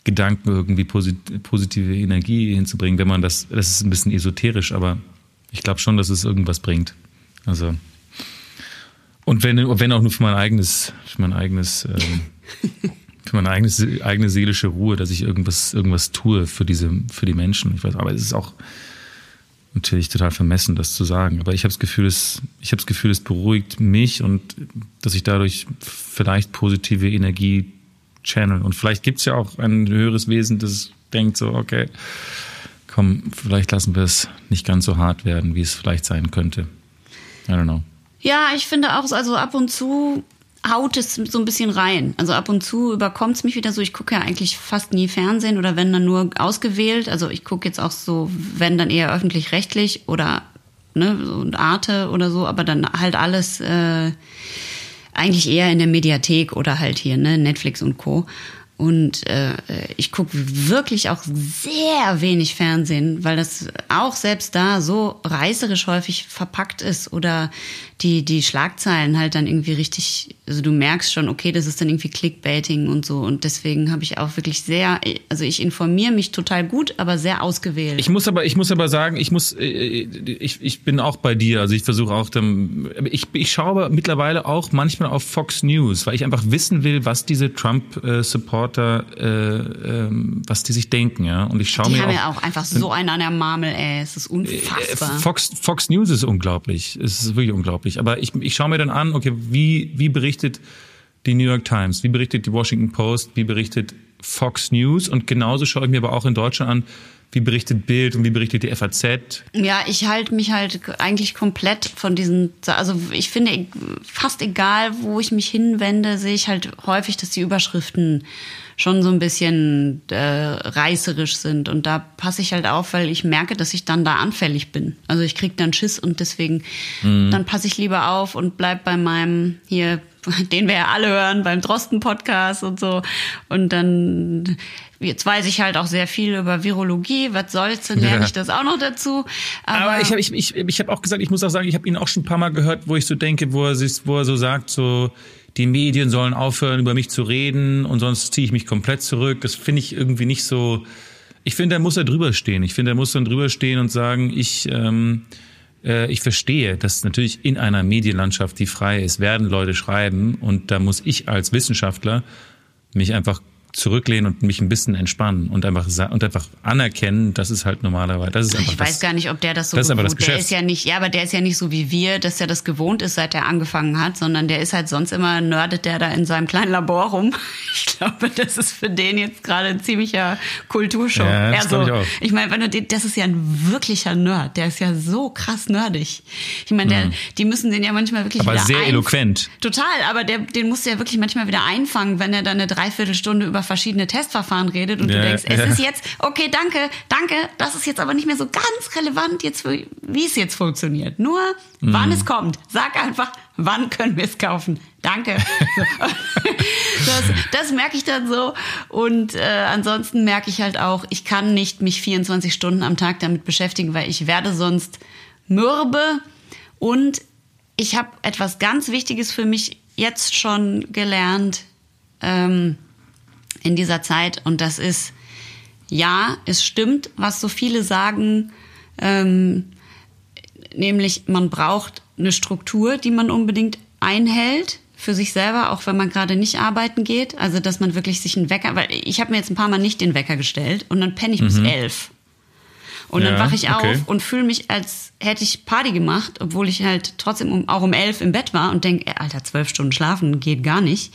Speaker 1: Gedanken irgendwie posit positive Energie hinzubringen, wenn man das, das ist ein bisschen esoterisch, aber ich glaube schon, dass es irgendwas bringt. Also und wenn, wenn auch nur für mein eigenes, für mein eigenes, ähm, <laughs> für meine eigenes, eigene seelische Ruhe, dass ich irgendwas, irgendwas tue für diese, für die Menschen. Ich weiß, aber es ist auch natürlich total vermessen, das zu sagen. Aber ich habe das Gefühl, es, ich habe das Gefühl, es beruhigt mich und dass ich dadurch vielleicht positive Energie channel. Und vielleicht gibt's ja auch ein höheres Wesen, das denkt so, okay, komm, vielleicht lassen wir es nicht ganz so hart werden, wie es vielleicht sein könnte. I don't know.
Speaker 2: Ja, ich finde auch, also ab und zu haut es so ein bisschen rein. Also ab und zu überkommt es mich wieder so. Ich gucke ja eigentlich fast nie Fernsehen oder wenn dann nur ausgewählt. Also ich gucke jetzt auch so, wenn dann eher öffentlich-rechtlich oder ne, so Arte oder so, aber dann halt alles äh, eigentlich eher in der Mediathek oder halt hier, ne, Netflix und Co. Und äh, ich gucke wirklich auch sehr wenig Fernsehen, weil das auch selbst da so reißerisch häufig verpackt ist oder die, die Schlagzeilen halt dann irgendwie richtig, also du merkst schon, okay, das ist dann irgendwie Clickbaiting und so. Und deswegen habe ich auch wirklich sehr, also ich informiere mich total gut, aber sehr ausgewählt.
Speaker 1: Ich muss aber, ich muss aber sagen, ich muss, äh, ich, ich bin auch bei dir. Also ich versuche auch, ich, ich schaue aber mittlerweile auch manchmal auf Fox News, weil ich einfach wissen will, was diese Trump-Supporter, äh, ähm, was die sich denken, ja. Und ich schaue
Speaker 2: die
Speaker 1: mir
Speaker 2: haben
Speaker 1: auch,
Speaker 2: ja auch einfach so einen an der Marmel, ey. Es ist unfassbar.
Speaker 1: Äh, Fox, Fox News ist unglaublich. Es ist wirklich unglaublich. Aber ich, ich schaue mir dann an, okay, wie, wie berichtet die New York Times, wie berichtet die Washington Post, wie berichtet Fox News und genauso schaue ich mir aber auch in Deutschland an, wie berichtet Bild und wie berichtet die FAZ.
Speaker 2: Ja, ich halte mich halt eigentlich komplett von diesen, also ich finde fast egal, wo ich mich hinwende, sehe ich halt häufig, dass die Überschriften schon so ein bisschen äh, reißerisch sind und da passe ich halt auf, weil ich merke, dass ich dann da anfällig bin. Also ich krieg dann Schiss und deswegen dann passe ich lieber auf und bleib bei meinem hier, <laughs> den wir ja alle hören, beim Drosten Podcast und so und dann Jetzt weiß ich halt auch sehr viel über Virologie. Was soll's, dann lerne
Speaker 1: Ja.
Speaker 2: ich das auch noch dazu. Aber,
Speaker 1: Aber ich habe ich, ich, ich hab auch gesagt, ich muss auch sagen, ich habe ihn auch schon ein paar Mal gehört, wo ich so denke, wo er, sich, wo er so sagt, so die Medien sollen aufhören, über mich zu reden und sonst ziehe ich mich komplett zurück. Das finde ich irgendwie nicht so. Ich finde, da muss er drüber stehen. Ich finde, er muss dann drüber stehen und sagen, ich, ähm, äh, ich verstehe, dass natürlich in einer Medienlandschaft, die frei ist, werden Leute schreiben und da muss ich als Wissenschaftler mich einfach zurücklehnen und mich ein bisschen entspannen und einfach und einfach anerkennen, das ist halt normalerweise, das ist einfach
Speaker 2: ich
Speaker 1: das,
Speaker 2: weiß gar nicht, ob der das so
Speaker 1: das ist aber das
Speaker 2: gewohnt- Der
Speaker 1: Geschäft.
Speaker 2: ist ja nicht, ja, aber der ist ja nicht so wie wir, dass er das gewohnt ist, seit er angefangen hat, sondern der ist halt sonst immer nerdet der da in seinem kleinen Labor rum. <laughs> Ich glaube, das ist für den jetzt gerade ein ziemlicher Kulturschock.
Speaker 1: Ja, das
Speaker 2: Also,
Speaker 1: ich auch.
Speaker 2: ich meine, wenn du das ist ja ein wirklicher Nerd, der ist ja so krass nerdig. Ich meine, der, die müssen den ja manchmal wirklich
Speaker 1: Mhm. Aber sehr eloquent.
Speaker 2: Total, aber der, den musst du ja wirklich manchmal wieder einfangen, wenn er dann eine Dreiviertelstunde über über verschiedene Testverfahren redet und du
Speaker 1: Ja,
Speaker 2: denkst, es
Speaker 1: ja.
Speaker 2: ist jetzt, okay, danke, danke, das ist jetzt aber nicht mehr so ganz relevant, jetzt, für- wie es jetzt funktioniert. Nur,
Speaker 1: Mhm.
Speaker 2: wann es kommt. Sag einfach, wann können wir es kaufen. Danke. <laughs> Das, das merke ich dann so. Und äh, ansonsten merke ich halt auch, ich kann nicht mich 24 Stunden am Tag damit beschäftigen, weil ich werde sonst mürbe. Und ich habe etwas ganz Wichtiges für mich jetzt schon gelernt ähm, in dieser Zeit. Und das ist, ja, es stimmt, was so viele sagen. Ähm, nämlich man braucht eine Struktur, die man unbedingt einhält für sich selber, auch wenn man gerade nicht arbeiten geht. Also dass man wirklich sich einen Wecker, weil ich habe mir jetzt ein paar Mal nicht den Wecker gestellt und dann penne ich bis elf. Und dann
Speaker 1: Ja,
Speaker 2: wache ich
Speaker 1: okay.
Speaker 2: auf und fühle mich, als hätte ich Party gemacht, obwohl ich halt trotzdem um, auch um elf im Bett war und denke, Alter, zwölf Stunden schlafen geht gar nicht.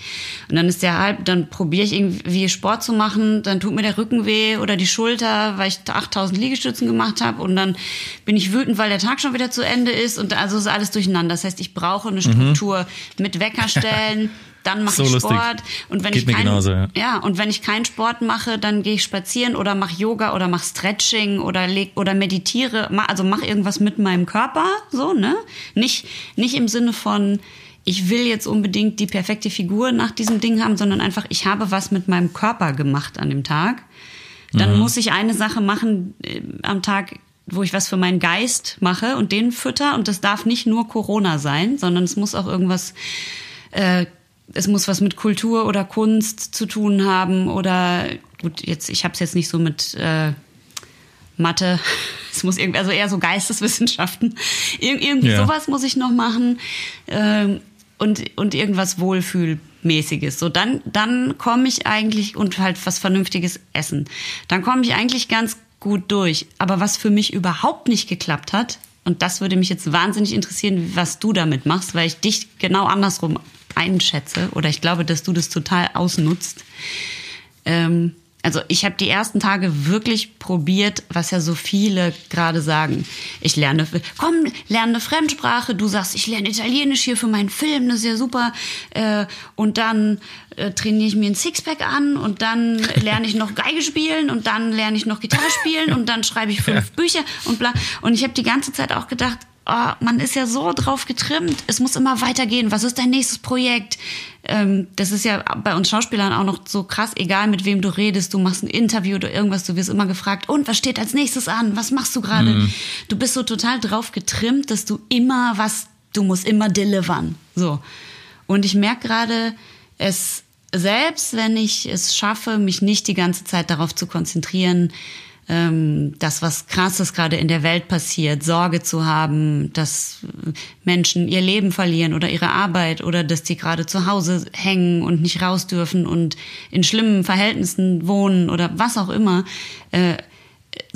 Speaker 2: Und dann ist der halb, dann probiere ich irgendwie Sport zu machen, dann tut mir der Rücken weh oder die Schulter, weil ich 8000 Liegestützen gemacht habe und dann bin ich wütend, weil der Tag schon wieder zu Ende ist und also ist alles durcheinander. Das heißt, ich brauche eine Struktur mit Wecker stellen. <laughs> Dann mache.
Speaker 1: So
Speaker 2: ich
Speaker 1: lustig.
Speaker 2: Sport und wenn
Speaker 1: Geht
Speaker 2: ich
Speaker 1: mir
Speaker 2: keinen,
Speaker 1: genauso, ja.
Speaker 2: ja, und wenn ich keinen Sport mache, dann gehe ich spazieren oder mache Yoga oder mache Stretching oder leg oder meditiere, also mache irgendwas mit meinem Körper, so, ne? Nicht nicht im Sinne von ich will jetzt unbedingt die perfekte Figur nach diesem Ding haben, sondern einfach ich habe was mit meinem Körper gemacht an dem Tag. Dann
Speaker 1: Mhm.
Speaker 2: muss ich eine Sache machen äh, am Tag, wo ich was für meinen Geist mache und den fütter und das darf nicht nur Corona sein, sondern es muss auch irgendwas äh, es muss was mit Kultur oder Kunst zu tun haben oder gut, jetzt ich habe es jetzt nicht so mit äh, Mathe, <laughs> es muss irgendwie also eher so Geisteswissenschaften, Ir irgendwie
Speaker 1: Ja.
Speaker 2: sowas muss ich noch machen ähm, und und irgendwas Wohlfühlmäßiges. So dann dann komme ich eigentlich und halt was Vernünftiges essen. Dann komme ich eigentlich ganz gut durch. Aber was für mich überhaupt nicht geklappt hat, und das würde mich jetzt wahnsinnig interessieren, was du damit machst, weil ich dich genau andersrum einschätze oder ich glaube, dass du das total ausnutzt. Ähm, also ich habe die ersten Tage wirklich probiert, was ja so viele gerade sagen. Ich lerne, komm, lerne eine Fremdsprache. Du sagst, ich lerne Italienisch hier für meinen Film, das ist ja super. Äh, und dann äh, trainiere ich mir ein Sixpack an und dann lerne ich noch Geige spielen und dann lerne ich noch Gitarre spielen und dann schreibe ich fünf Bücher und bla. Und ich habe die ganze Zeit auch gedacht, oh, man ist ja so drauf getrimmt, es muss immer weitergehen. Was ist dein nächstes Projekt? Ähm, das ist ja bei uns Schauspielern auch noch so krass, egal mit wem du redest, du machst ein Interview oder irgendwas, du wirst immer gefragt, und was steht als nächstes an? Was machst du gerade? Du bist so total drauf getrimmt, dass du immer was, du musst immer delivern. So. Und ich merke gerade, es selbst, wenn ich es schaffe, mich nicht die ganze Zeit darauf zu konzentrieren, ähm, dass was Krasses gerade in der Welt passiert, Sorge zu haben, dass Menschen ihr Leben verlieren oder ihre Arbeit oder dass die gerade zu Hause hängen und nicht raus dürfen und in schlimmen Verhältnissen wohnen oder was auch immer. Äh,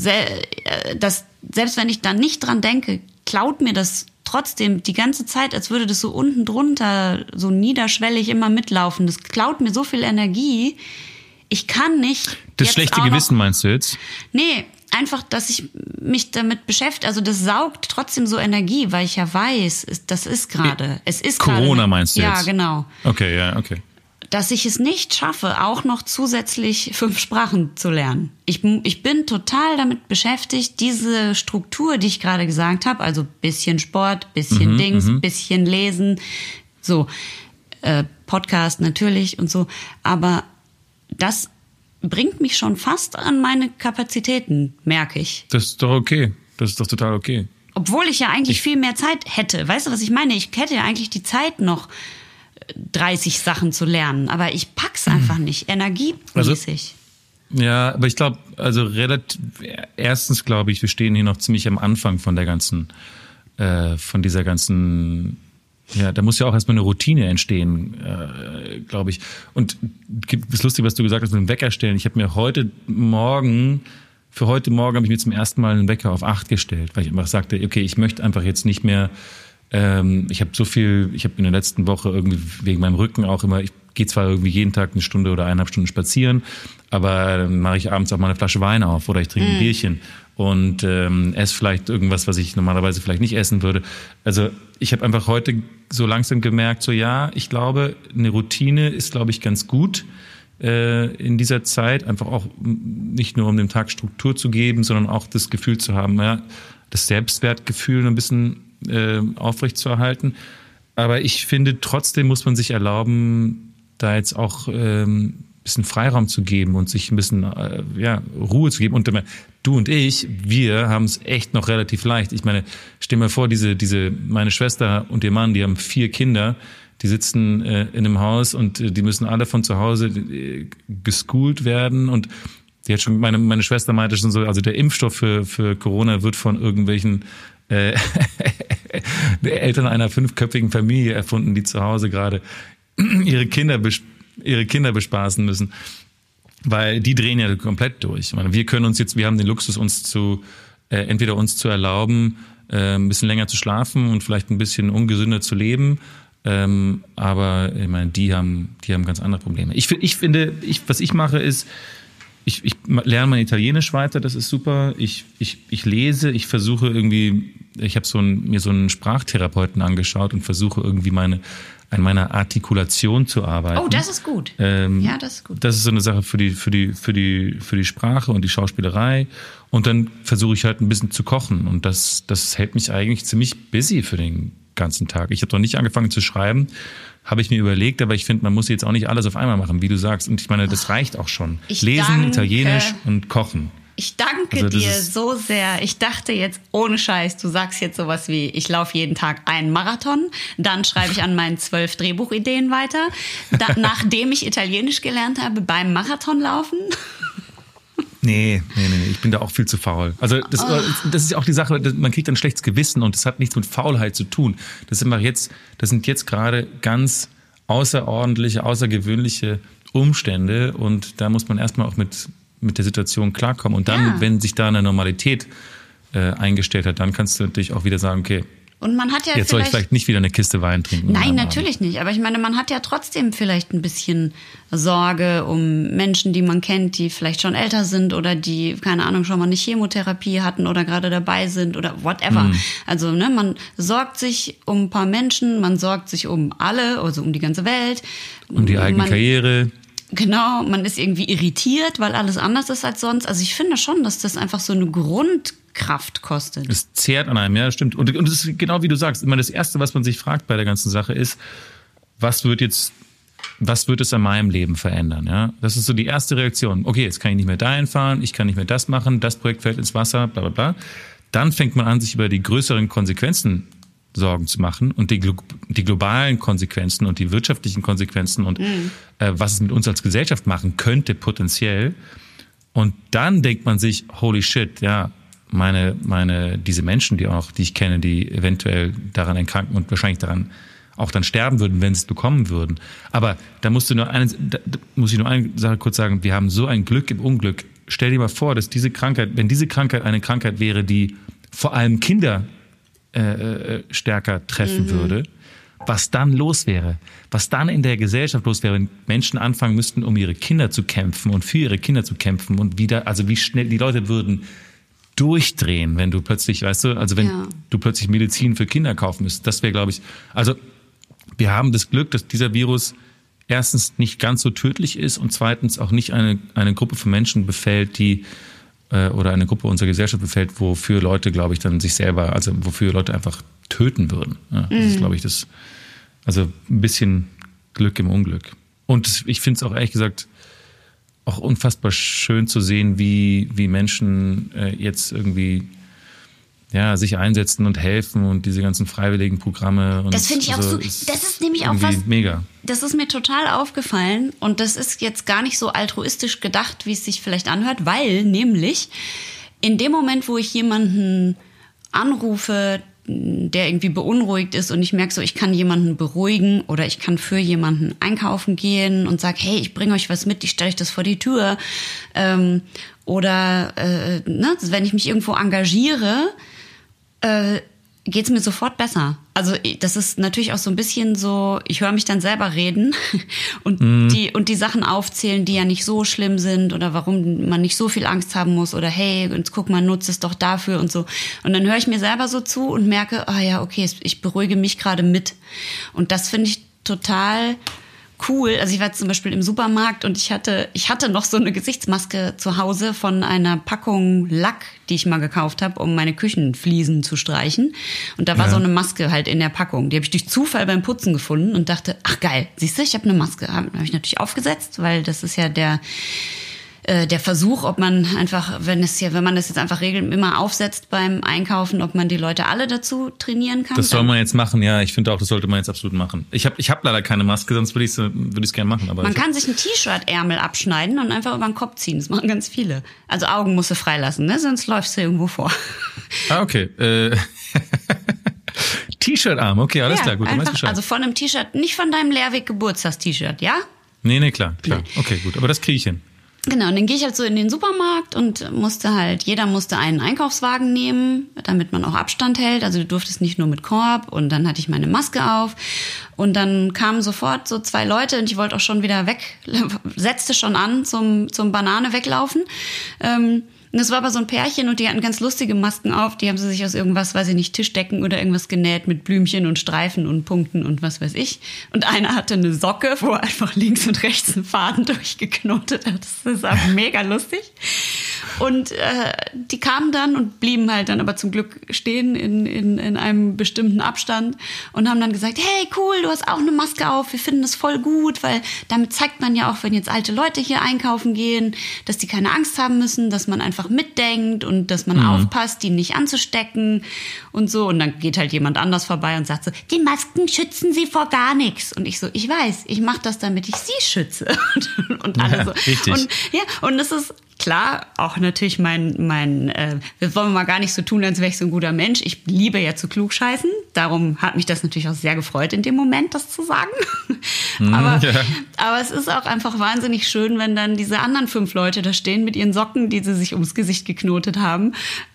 Speaker 2: äh, das, selbst wenn ich da nicht dran denke, klaut mir das trotzdem die ganze Zeit, als würde das so unten drunter, so niederschwellig immer mitlaufen. Das klaut mir so viel Energie. Ich kann nicht.
Speaker 1: Das schlechte
Speaker 2: auch noch-
Speaker 1: Gewissen meinst du jetzt?
Speaker 2: Nee, einfach, dass ich mich damit beschäftige. Also das saugt trotzdem so Energie, weil ich ja weiß, das ist gerade. Es ist
Speaker 1: Corona meinst du
Speaker 2: Ja,
Speaker 1: jetzt?
Speaker 2: genau.
Speaker 1: Okay, ja, okay.
Speaker 2: Dass ich es nicht schaffe, auch noch zusätzlich fünf Sprachen zu lernen. Ich, ich bin total damit beschäftigt, diese Struktur, die ich gerade gesagt habe, also bisschen Sport, bisschen Dings, bisschen Lesen, so äh, Podcast natürlich und so, aber das bringt mich schon fast an meine Kapazitäten, merke ich.
Speaker 1: Das ist doch okay. Das ist doch total okay.
Speaker 2: Obwohl ich ja eigentlich viel mehr Zeit hätte. Weißt du, was ich meine? Ich hätte ja eigentlich die Zeit noch, äh, 30 Sachen zu lernen, aber ich pack's einfach nicht. Energiemäßig.
Speaker 1: Ja, aber ich glaube, also relativ, erstens glaube ich, wir stehen hier noch ziemlich am Anfang von der ganzen, äh, von dieser ganzen, ja, da muss ja auch erstmal eine Routine entstehen, äh, glaube ich. Und gibt- ist lustig, was du gesagt hast mit dem Wecker stellen. Ich habe mir heute Morgen, für heute Morgen habe ich mir zum ersten Mal einen Wecker auf acht gestellt, weil ich einfach sagte, okay, ich möchte einfach jetzt nicht mehr ähm, ich habe so viel, ich habe in der letzten Woche irgendwie wegen meinem Rücken auch immer, ich gehe zwar irgendwie jeden Tag eine Stunde oder eineinhalb Stunden spazieren, aber dann mache ich abends auch mal eine Flasche Wein auf oder ich trinke ein Bierchen und ähm, esse vielleicht irgendwas, was ich normalerweise vielleicht nicht essen würde. Also ich habe einfach heute so langsam gemerkt, so ja, ich glaube, eine Routine ist, glaube ich, ganz gut. äh, in dieser Zeit, einfach auch nicht nur um dem Tag Struktur zu geben, sondern auch das Gefühl zu haben, ja, das Selbstwertgefühl ein bisschen äh, aufrechtzuerhalten. Aber ich finde, trotzdem muss man sich erlauben, da jetzt auch ähm, bisschen Freiraum zu geben und sich ein bisschen äh, ja, Ruhe zu geben. Und äh, du und ich, wir haben es echt noch relativ leicht. Ich meine, stell mir vor, diese, diese, meine Schwester und ihr Mann, die haben vier Kinder, die sitzen äh, in einem Haus und äh, die müssen alle von zu Hause äh, geschoolt werden und die hat schon, meine, meine Schwester meinte schon so, also der Impfstoff für, für Corona wird von irgendwelchen äh, <laughs> Eltern einer fünfköpfigen Familie erfunden, die zu Hause gerade ihre Kinder, bes- ihre Kinder bespaßen müssen. Weil die drehen ja komplett durch. Meine, wir können uns jetzt, wir haben den Luxus, uns zu, äh, entweder uns zu erlauben, äh, ein bisschen länger zu schlafen und vielleicht ein bisschen ungesünder zu leben. Ähm, aber ich meine, die haben, die haben ganz andere Probleme. Ich, ich finde, ich, was ich mache, ist, ich, ich lerne mein Italienisch weiter, das ist super. Ich, ich, ich lese, ich versuche irgendwie, ich habe so mir so einen Sprachtherapeuten angeschaut und versuche irgendwie meine, an meiner Artikulation zu arbeiten.
Speaker 2: Oh, das ist gut.
Speaker 1: Ähm,
Speaker 2: ja, das ist gut.
Speaker 1: Das ist so eine Sache für die, für die, für die, für die Sprache und die Schauspielerei. Und dann versuche ich halt ein bisschen zu kochen. Und das, das hält mich eigentlich ziemlich busy für den ganzen Tag. Ich habe noch nicht angefangen zu schreiben, habe ich mir überlegt, aber ich finde, man muss jetzt auch nicht alles auf einmal machen, wie du sagst. Und ich meine, das reicht auch schon.
Speaker 2: Ich
Speaker 1: Lesen,
Speaker 2: danke.
Speaker 1: Italienisch und kochen.
Speaker 2: Ich danke
Speaker 1: Also
Speaker 2: dir so sehr. Ich dachte jetzt, ohne Scheiß, du sagst jetzt sowas wie, ich laufe jeden Tag einen Marathon, dann schreibe ich an meinen zwölf Drehbuchideen weiter, da, <laughs> nachdem ich Italienisch gelernt habe, beim Marathonlaufen.
Speaker 1: Nee, nee, nee, nee, ich bin da auch viel zu faul. Also das, das ist auch die Sache, man kriegt ein schlechtes Gewissen und das hat nichts mit Faulheit zu tun. Das sind, jetzt, das sind jetzt gerade ganz außerordentliche, außergewöhnliche Umstände und da muss man erstmal auch mit, mit der Situation klarkommen. Und dann,
Speaker 2: Ja.
Speaker 1: wenn sich da eine Normalität äh, eingestellt hat, dann kannst du natürlich auch wieder sagen, okay,
Speaker 2: Und man hat ja
Speaker 1: jetzt soll ich
Speaker 2: vielleicht
Speaker 1: nicht wieder eine Kiste Wein trinken.
Speaker 2: Nein, natürlich nicht. Aber ich meine, man hat ja trotzdem vielleicht ein bisschen Sorge um Menschen, die man kennt, die vielleicht schon älter sind oder die, keine Ahnung, schon mal eine Chemotherapie hatten oder gerade dabei sind oder whatever.
Speaker 1: Mhm.
Speaker 2: Also, ne, man sorgt sich um ein paar Menschen, man sorgt sich um alle, also um die ganze Welt.
Speaker 1: Um die eigene
Speaker 2: man,
Speaker 1: Karriere.
Speaker 2: Genau, man ist irgendwie irritiert, weil alles anders ist als sonst. Also ich finde schon, dass das einfach so eine Grundkraft kostet.
Speaker 1: Es zehrt an einem, ja, stimmt. Und, und das ist genau wie du sagst. Immer das Erste, was man sich fragt bei der ganzen Sache ist, was wird jetzt, was wird es an meinem Leben verändern? Ja, das ist so die erste Reaktion. Okay, jetzt kann ich nicht mehr dahin fahren, ich kann nicht mehr das machen, das Projekt fällt ins Wasser, bla bla bla. Dann fängt man an, sich über die größeren Konsequenzen Sorgen zu machen und die, die globalen Konsequenzen und die wirtschaftlichen Konsequenzen und äh, was es mit uns als Gesellschaft machen könnte potenziell. Und dann denkt man sich, holy shit, ja, meine, meine, diese Menschen, die auch, die ich kenne, die eventuell daran erkranken und wahrscheinlich daran auch dann sterben würden, wenn sie es bekommen würden. Aber da musst du nur eine, da muss ich nur eine Sache kurz sagen. Wir haben so ein Glück im Unglück. Stell dir mal vor, dass diese Krankheit, wenn diese Krankheit eine Krankheit wäre, die vor allem Kinder äh, äh, stärker treffen würde, was dann los wäre, was dann in der Gesellschaft los wäre, wenn Menschen anfangen müssten, um ihre Kinder zu kämpfen und für ihre Kinder zu kämpfen und wieder, also wie schnell die Leute würden durchdrehen, wenn du plötzlich, weißt du, also wenn
Speaker 2: Ja.
Speaker 1: du plötzlich Medizin für Kinder kaufen müsstest. Das wäre, glaube ich, also wir haben das Glück, dass dieser Virus erstens nicht ganz so tödlich ist und zweitens auch nicht eine, eine Gruppe von Menschen befällt, die äh, oder eine Gruppe unserer Gesellschaft befällt, wofür Leute, glaube ich, dann sich selber, also wofür Leute einfach töten würden. Ja, das ist, glaube ich, das, also ein bisschen Glück im Unglück. Und ich finde es auch ehrlich gesagt auch unfassbar schön zu sehen, wie, wie Menschen äh, jetzt irgendwie ja, sich einsetzen und helfen und diese ganzen freiwilligen Programme. Und
Speaker 2: Das finde ich auch
Speaker 1: also
Speaker 2: so-
Speaker 1: ist
Speaker 2: das ist nämlich auch was-
Speaker 1: Mega.
Speaker 2: Das ist mir total aufgefallen und das ist jetzt gar nicht so altruistisch gedacht, wie es sich vielleicht anhört, weil nämlich in dem Moment, wo ich jemanden anrufe, der irgendwie beunruhigt ist und ich merke so, ich kann jemanden beruhigen oder ich kann für jemanden einkaufen gehen und sage, hey, ich bringe euch was mit, ich stelle euch das vor die Tür. Ähm, oder äh, ne, wenn ich mich irgendwo engagiere, äh, geht's mir sofort besser. Also das ist natürlich auch so ein bisschen so, ich höre mich dann selber reden <laughs> und die und die Sachen aufzählen, die ja nicht so schlimm sind oder warum man nicht so viel Angst haben muss oder hey, jetzt guck mal, nutze es doch dafür und so. Und dann höre ich mir selber so zu und merke, ah ja, okay, ich beruhige mich gerade mit. Und das finde ich total cool. Also ich war zum Beispiel im Supermarkt und ich hatte, ich hatte noch so eine Gesichtsmaske zu Hause von einer Packung Lack, die ich mal gekauft habe, um meine Küchenfliesen zu streichen. Und da war
Speaker 1: Ja.
Speaker 2: so eine Maske halt in der Packung. Die habe ich durch Zufall beim Putzen gefunden und dachte, ach geil, siehst du, ich habe eine Maske. Habe hab ich natürlich aufgesetzt, weil das ist ja der der Versuch, ob man einfach, wenn es hier, wenn man das jetzt einfach regeln immer aufsetzt beim Einkaufen, ob man die Leute alle dazu trainieren kann.
Speaker 1: Das soll man jetzt machen, ja. Ich finde auch, das sollte man jetzt absolut machen. Ich habe ich hab leider keine Maske, sonst würde ich es würde ich's gerne machen. Aber
Speaker 2: Man kann sich ein T-Shirt-Ärmel abschneiden und einfach über den Kopf ziehen. Das machen ganz viele. Also Augen musst du freilassen, ne? sonst läufst du irgendwo vor.
Speaker 1: Ah, okay. Äh, <laughs> T-Shirt-Arm, okay, alles klar, gut.
Speaker 2: einfach, also von einem T-Shirt, nicht von deinem Lehrweg-Geburtstagst-T-Shirt, ja?
Speaker 1: nee, nee, klar, klar. Okay, gut. Aber das kriege ich hin.
Speaker 2: Genau, und dann gehe ich halt so in den Supermarkt und musste halt, jeder musste einen Einkaufswagen nehmen, damit man auch Abstand hält. Also du durftest nicht nur mit Korb und dann hatte ich meine Maske auf und dann kamen sofort so zwei Leute und ich wollte auch schon wieder weg, <laughs> setzte schon an zum, zum Banane weglaufen. Ähm, und das war aber so ein Pärchen und die hatten ganz lustige Masken auf. Die haben sie sich aus irgendwas, weiß ich nicht, Tischdecken oder irgendwas genäht mit Blümchen und Streifen und Punkten und was weiß ich. Und einer hatte eine Socke, wo einfach links und rechts einen Faden <laughs> durchgeknotet hat. Das ist auch mega lustig. Und äh, die kamen dann und blieben halt dann aber zum Glück stehen in, in, in einem bestimmten Abstand und haben dann gesagt, hey cool, du hast auch eine Maske auf, wir finden das voll gut, weil damit zeigt man ja auch, wenn jetzt alte Leute hier einkaufen gehen, dass die keine Angst haben müssen, dass man einfach mitdenkt und dass man aufpasst, die nicht anzustecken und so. Und dann geht halt jemand anders vorbei und sagt so, die Masken schützen sie vor gar nichts. Und ich so, ich weiß, ich mache das, damit ich sie schütze. <laughs> Und, und alle
Speaker 1: Ja,
Speaker 2: so.
Speaker 1: richtig.
Speaker 2: Und ja, und das ist klar auch natürlich mein, mein äh, wir wollen mal gar nicht so tun, als wäre ich so ein guter Mensch. Ich liebe ja zu klugscheißen. Darum hat mich das natürlich auch sehr gefreut, in dem Moment das zu sagen. <laughs> aber,
Speaker 1: ja.
Speaker 2: aber es ist auch einfach wahnsinnig schön, wenn dann diese anderen fünf Leute da stehen mit ihren Socken, die sie sich ums Gesicht geknotet haben.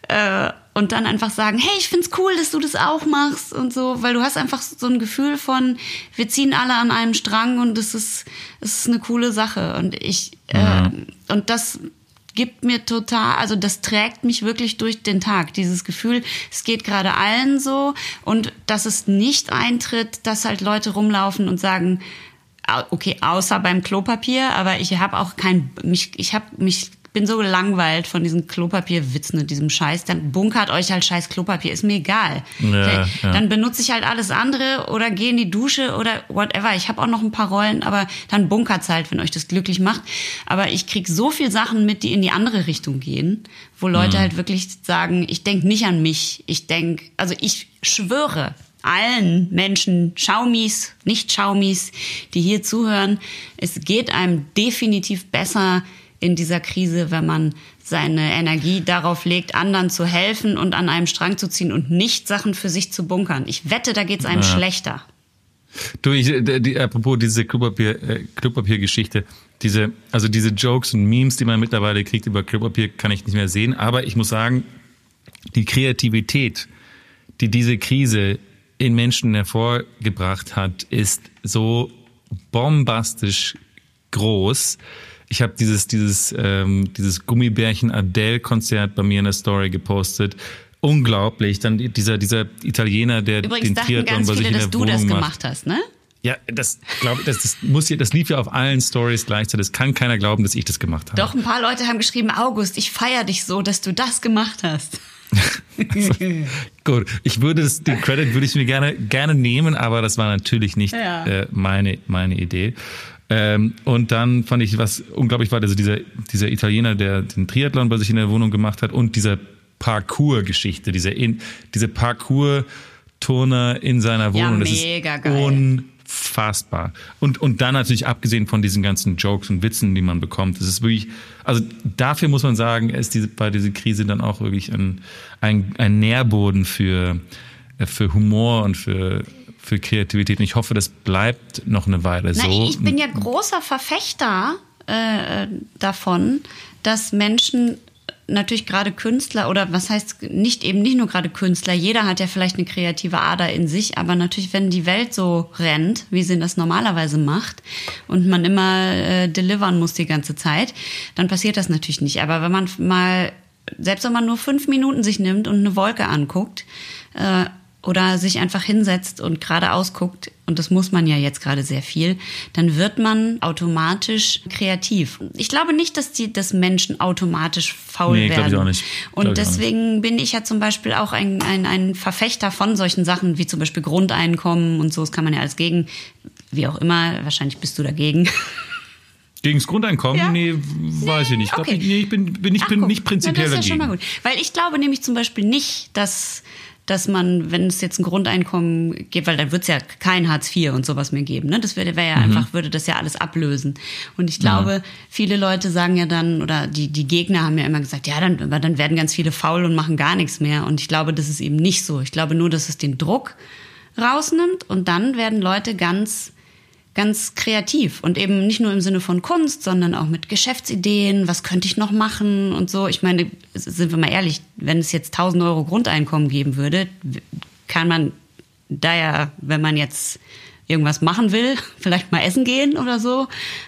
Speaker 2: Äh, und dann einfach sagen, hey, ich find's cool, dass du das auch machst und so, weil du hast einfach so ein Gefühl von, wir ziehen alle an einem Strang und es ist, es ist eine coole Sache. Und ich, äh, und das gibt mir total, also das trägt mich wirklich durch den Tag. Dieses Gefühl, es geht gerade allen so und dass es nicht eintritt, dass halt Leute rumlaufen und sagen, okay, außer beim Klopapier, aber ich habe auch kein, mich, ich habe mich bin so gelangweilt von diesen Klopapierwitzen und diesem Scheiß, dann bunkert euch halt scheiß Klopapier, ist mir egal.
Speaker 1: Ja,
Speaker 2: Okay?
Speaker 1: ja.
Speaker 2: Dann benutze ich halt alles andere oder gehe in die Dusche oder whatever. Ich habe auch noch ein paar Rollen, aber dann bunkert's halt, wenn euch das glücklich macht. Aber ich krieg so viel Sachen mit, die in die andere Richtung gehen, wo Leute halt wirklich sagen, ich denk nicht an mich. Ich denk, also ich schwöre, allen Menschen, Schaumis, nicht Schaumis, die hier zuhören, es geht einem definitiv besser in dieser Krise, wenn man seine Energie darauf legt, anderen zu helfen und an einem Strang zu ziehen und nicht Sachen für sich zu bunkern. Ich wette, da geht's einem schlechter.
Speaker 1: Du, ich, äh, die, apropos diese Klopapier, äh, Klopapiergeschichte, diese, also diese Jokes und Memes, die man mittlerweile kriegt über Klopapier, kann ich nicht mehr sehen. Aber ich muss sagen, die Kreativität, die diese Krise in Menschen hervorgebracht hat, ist so bombastisch groß. Ich habe dieses dieses ähm, dieses Gummibärchen Adele Konzert bei mir in der Story gepostet. Unglaublich. Dann dieser dieser Italiener, der
Speaker 2: Übrigens
Speaker 1: den Triathlon bei sich
Speaker 2: viele,
Speaker 1: in
Speaker 2: dass
Speaker 1: der
Speaker 2: du das
Speaker 1: macht.
Speaker 2: gemacht hast, ne?
Speaker 1: Ja, das glaube das, das muss ja, das lief ja auf allen Stories gleichzeitig. Das kann keiner glauben, dass ich das gemacht habe.
Speaker 2: Doch, ein paar Leute haben geschrieben, August, ich feier dich so, dass du das gemacht hast. <laughs>
Speaker 1: Gut, ich würde das, den Credit würde ich mir gerne gerne nehmen, aber das war natürlich nicht
Speaker 2: Ja.
Speaker 1: äh, meine meine Idee. Ähm, und dann fand ich, was unglaublich war, also dieser dieser Italiener, der den Triathlon bei sich in der Wohnung gemacht hat und dieser Parkour-Geschichte, diese in, diese Parkour-Turner in seiner
Speaker 2: Ja,
Speaker 1: Wohnung, das
Speaker 2: mega
Speaker 1: ist
Speaker 2: geil.
Speaker 1: unfassbar. Und und dann natürlich abgesehen von diesen ganzen Jokes und Witzen, die man bekommt, das ist wirklich, also dafür muss man sagen, ist diese bei dieser Krise dann auch wirklich ein ein, ein Nährboden für für Humor und für für Kreativität. Und ich hoffe, das bleibt noch eine Weile
Speaker 2: Na,
Speaker 1: so.
Speaker 2: ich bin ja großer Verfechter äh, davon, dass Menschen natürlich gerade Künstler oder was heißt nicht eben nicht nur gerade Künstler, jeder hat ja vielleicht eine kreative Ader in sich, aber natürlich, wenn die Welt so rennt, wie sie das normalerweise macht und man immer äh, delivern muss die ganze Zeit, dann passiert das natürlich nicht. Aber wenn man mal, selbst wenn man nur fünf Minuten sich nimmt und eine Wolke anguckt, äh, oder sich einfach hinsetzt und geradeaus guckt, und das muss man ja jetzt gerade sehr viel, dann wird man automatisch kreativ. Ich glaube nicht, dass die, dass Menschen automatisch faul
Speaker 1: Nee, glaub
Speaker 2: werden.
Speaker 1: ich auch nicht. Glaub
Speaker 2: Und
Speaker 1: ich nicht.
Speaker 2: deswegen bin ich ja zum Beispiel auch ein, ein, ein Verfechter von solchen Sachen, wie zum Beispiel Grundeinkommen und so. Das kann man ja als gegen, wie auch immer, wahrscheinlich bist du dagegen.
Speaker 1: Gegen das Grundeinkommen?
Speaker 2: Ja.
Speaker 1: Nee, weiß ich nicht. Ich, glaub,
Speaker 2: okay.
Speaker 1: ich, nee, ich bin, bin, ich
Speaker 2: Ach,
Speaker 1: bin
Speaker 2: guck.
Speaker 1: nicht prinzipiell
Speaker 2: Na, das ist ja
Speaker 1: dagegen.
Speaker 2: schon mal gut. Weil ich glaube nämlich zum Beispiel nicht, dass, dass man, wenn es jetzt ein Grundeinkommen gibt, weil dann wird es ja kein Hartz IV und sowas mehr geben. Ne? Das würde wäre ja
Speaker 1: Mhm.
Speaker 2: einfach, würde das ja alles ablösen. Und ich glaube, viele Leute sagen ja dann, oder die, die Gegner haben ja immer gesagt, ja, dann, dann werden ganz viele faul und machen gar nichts mehr. Und ich glaube, das ist eben nicht so. Ich glaube nur, dass es den Druck rausnimmt und dann werden Leute ganz ganz kreativ und eben nicht nur im Sinne von Kunst, sondern auch mit Geschäftsideen, was könnte ich noch machen und so. Ich meine, sind wir mal ehrlich, wenn es jetzt 1000 Euro Grundeinkommen geben würde, kann man da ja, wenn man jetzt irgendwas machen will, <laughs> vielleicht mal essen gehen oder so,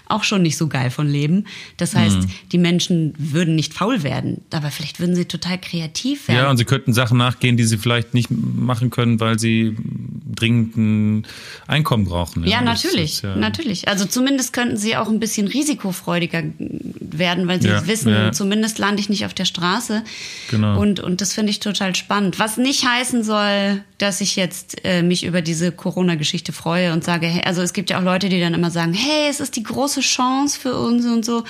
Speaker 2: auch schon nicht so geil von leben. Das heißt,
Speaker 1: Mhm.
Speaker 2: die Menschen würden nicht faul werden, aber vielleicht würden sie total kreativ werden.
Speaker 1: Ja, und sie könnten Sachen nachgehen, die sie vielleicht nicht machen können, weil sie dringend ein Einkommen brauchen.
Speaker 2: Ja,
Speaker 1: Das
Speaker 2: natürlich,
Speaker 1: ist ja-
Speaker 2: natürlich. Also zumindest könnten sie auch ein bisschen risikofreudiger werden, weil sie
Speaker 1: Ja,
Speaker 2: wissen,
Speaker 1: ja.
Speaker 2: zumindest lande ich nicht auf der Straße.
Speaker 1: Genau.
Speaker 2: Und, und das finde ich total spannend. Was nicht heißen soll, dass ich jetzt äh, mich über diese Corona-Geschichte freue und sage, hey, also es gibt ja auch Leute, die dann immer sagen, hey, es ist die große Chance für uns und so.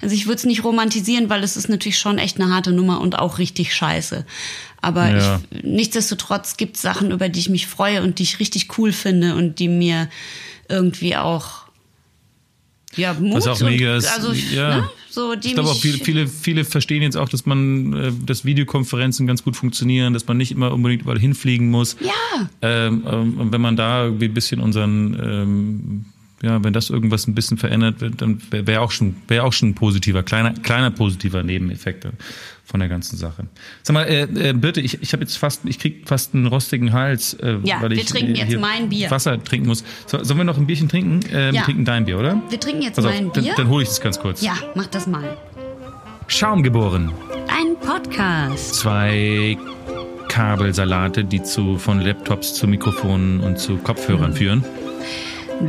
Speaker 2: Also ich würde es nicht romantisieren, weil es ist natürlich schon echt eine harte Nummer und auch richtig scheiße. Aber
Speaker 1: Ja.
Speaker 2: ich, nichtsdestotrotz gibt es Sachen, über die ich mich freue und die ich richtig cool finde und die mir irgendwie auch ja Mut
Speaker 1: Was auch
Speaker 2: und,
Speaker 1: mega ist,
Speaker 2: also
Speaker 1: ja.
Speaker 2: ne, so die
Speaker 1: Ich glaube auch viele, viele, viele verstehen jetzt auch, dass man, äh, dass Videokonferenzen ganz gut funktionieren, dass man nicht immer unbedingt überall hinfliegen muss.
Speaker 2: Ja.
Speaker 1: Ähm, ähm, und wenn man da irgendwie ein bisschen unseren, ähm, ja, wenn das irgendwas ein bisschen verändert wird, dann wäre wär auch schon, wäre auch schon ein positiver, kleiner, kleiner positiver Nebeneffekt von der ganzen Sache. Sag mal, äh, äh, Birte, ich, ich habe jetzt fast, ich krieg fast einen rostigen Hals, äh,
Speaker 2: Ja,
Speaker 1: weil
Speaker 2: wir
Speaker 1: ich
Speaker 2: trinken
Speaker 1: äh,
Speaker 2: jetzt
Speaker 1: hier
Speaker 2: mein Bier.
Speaker 1: Wasser trinken muss. So, sollen wir noch ein Bierchen trinken? Äh, Wir
Speaker 2: Ja.
Speaker 1: trinken dein Bier, oder?
Speaker 2: wir trinken jetzt
Speaker 1: auf,
Speaker 2: mein
Speaker 1: dann,
Speaker 2: Bier.
Speaker 1: dann hole ich das ganz kurz.
Speaker 2: ja, mach das mal.
Speaker 1: Schaum geboren.
Speaker 2: Ein Podcast.
Speaker 1: zwei Kabelsalate, die zu, von Laptops zu Mikrofonen und zu Kopfhörern führen.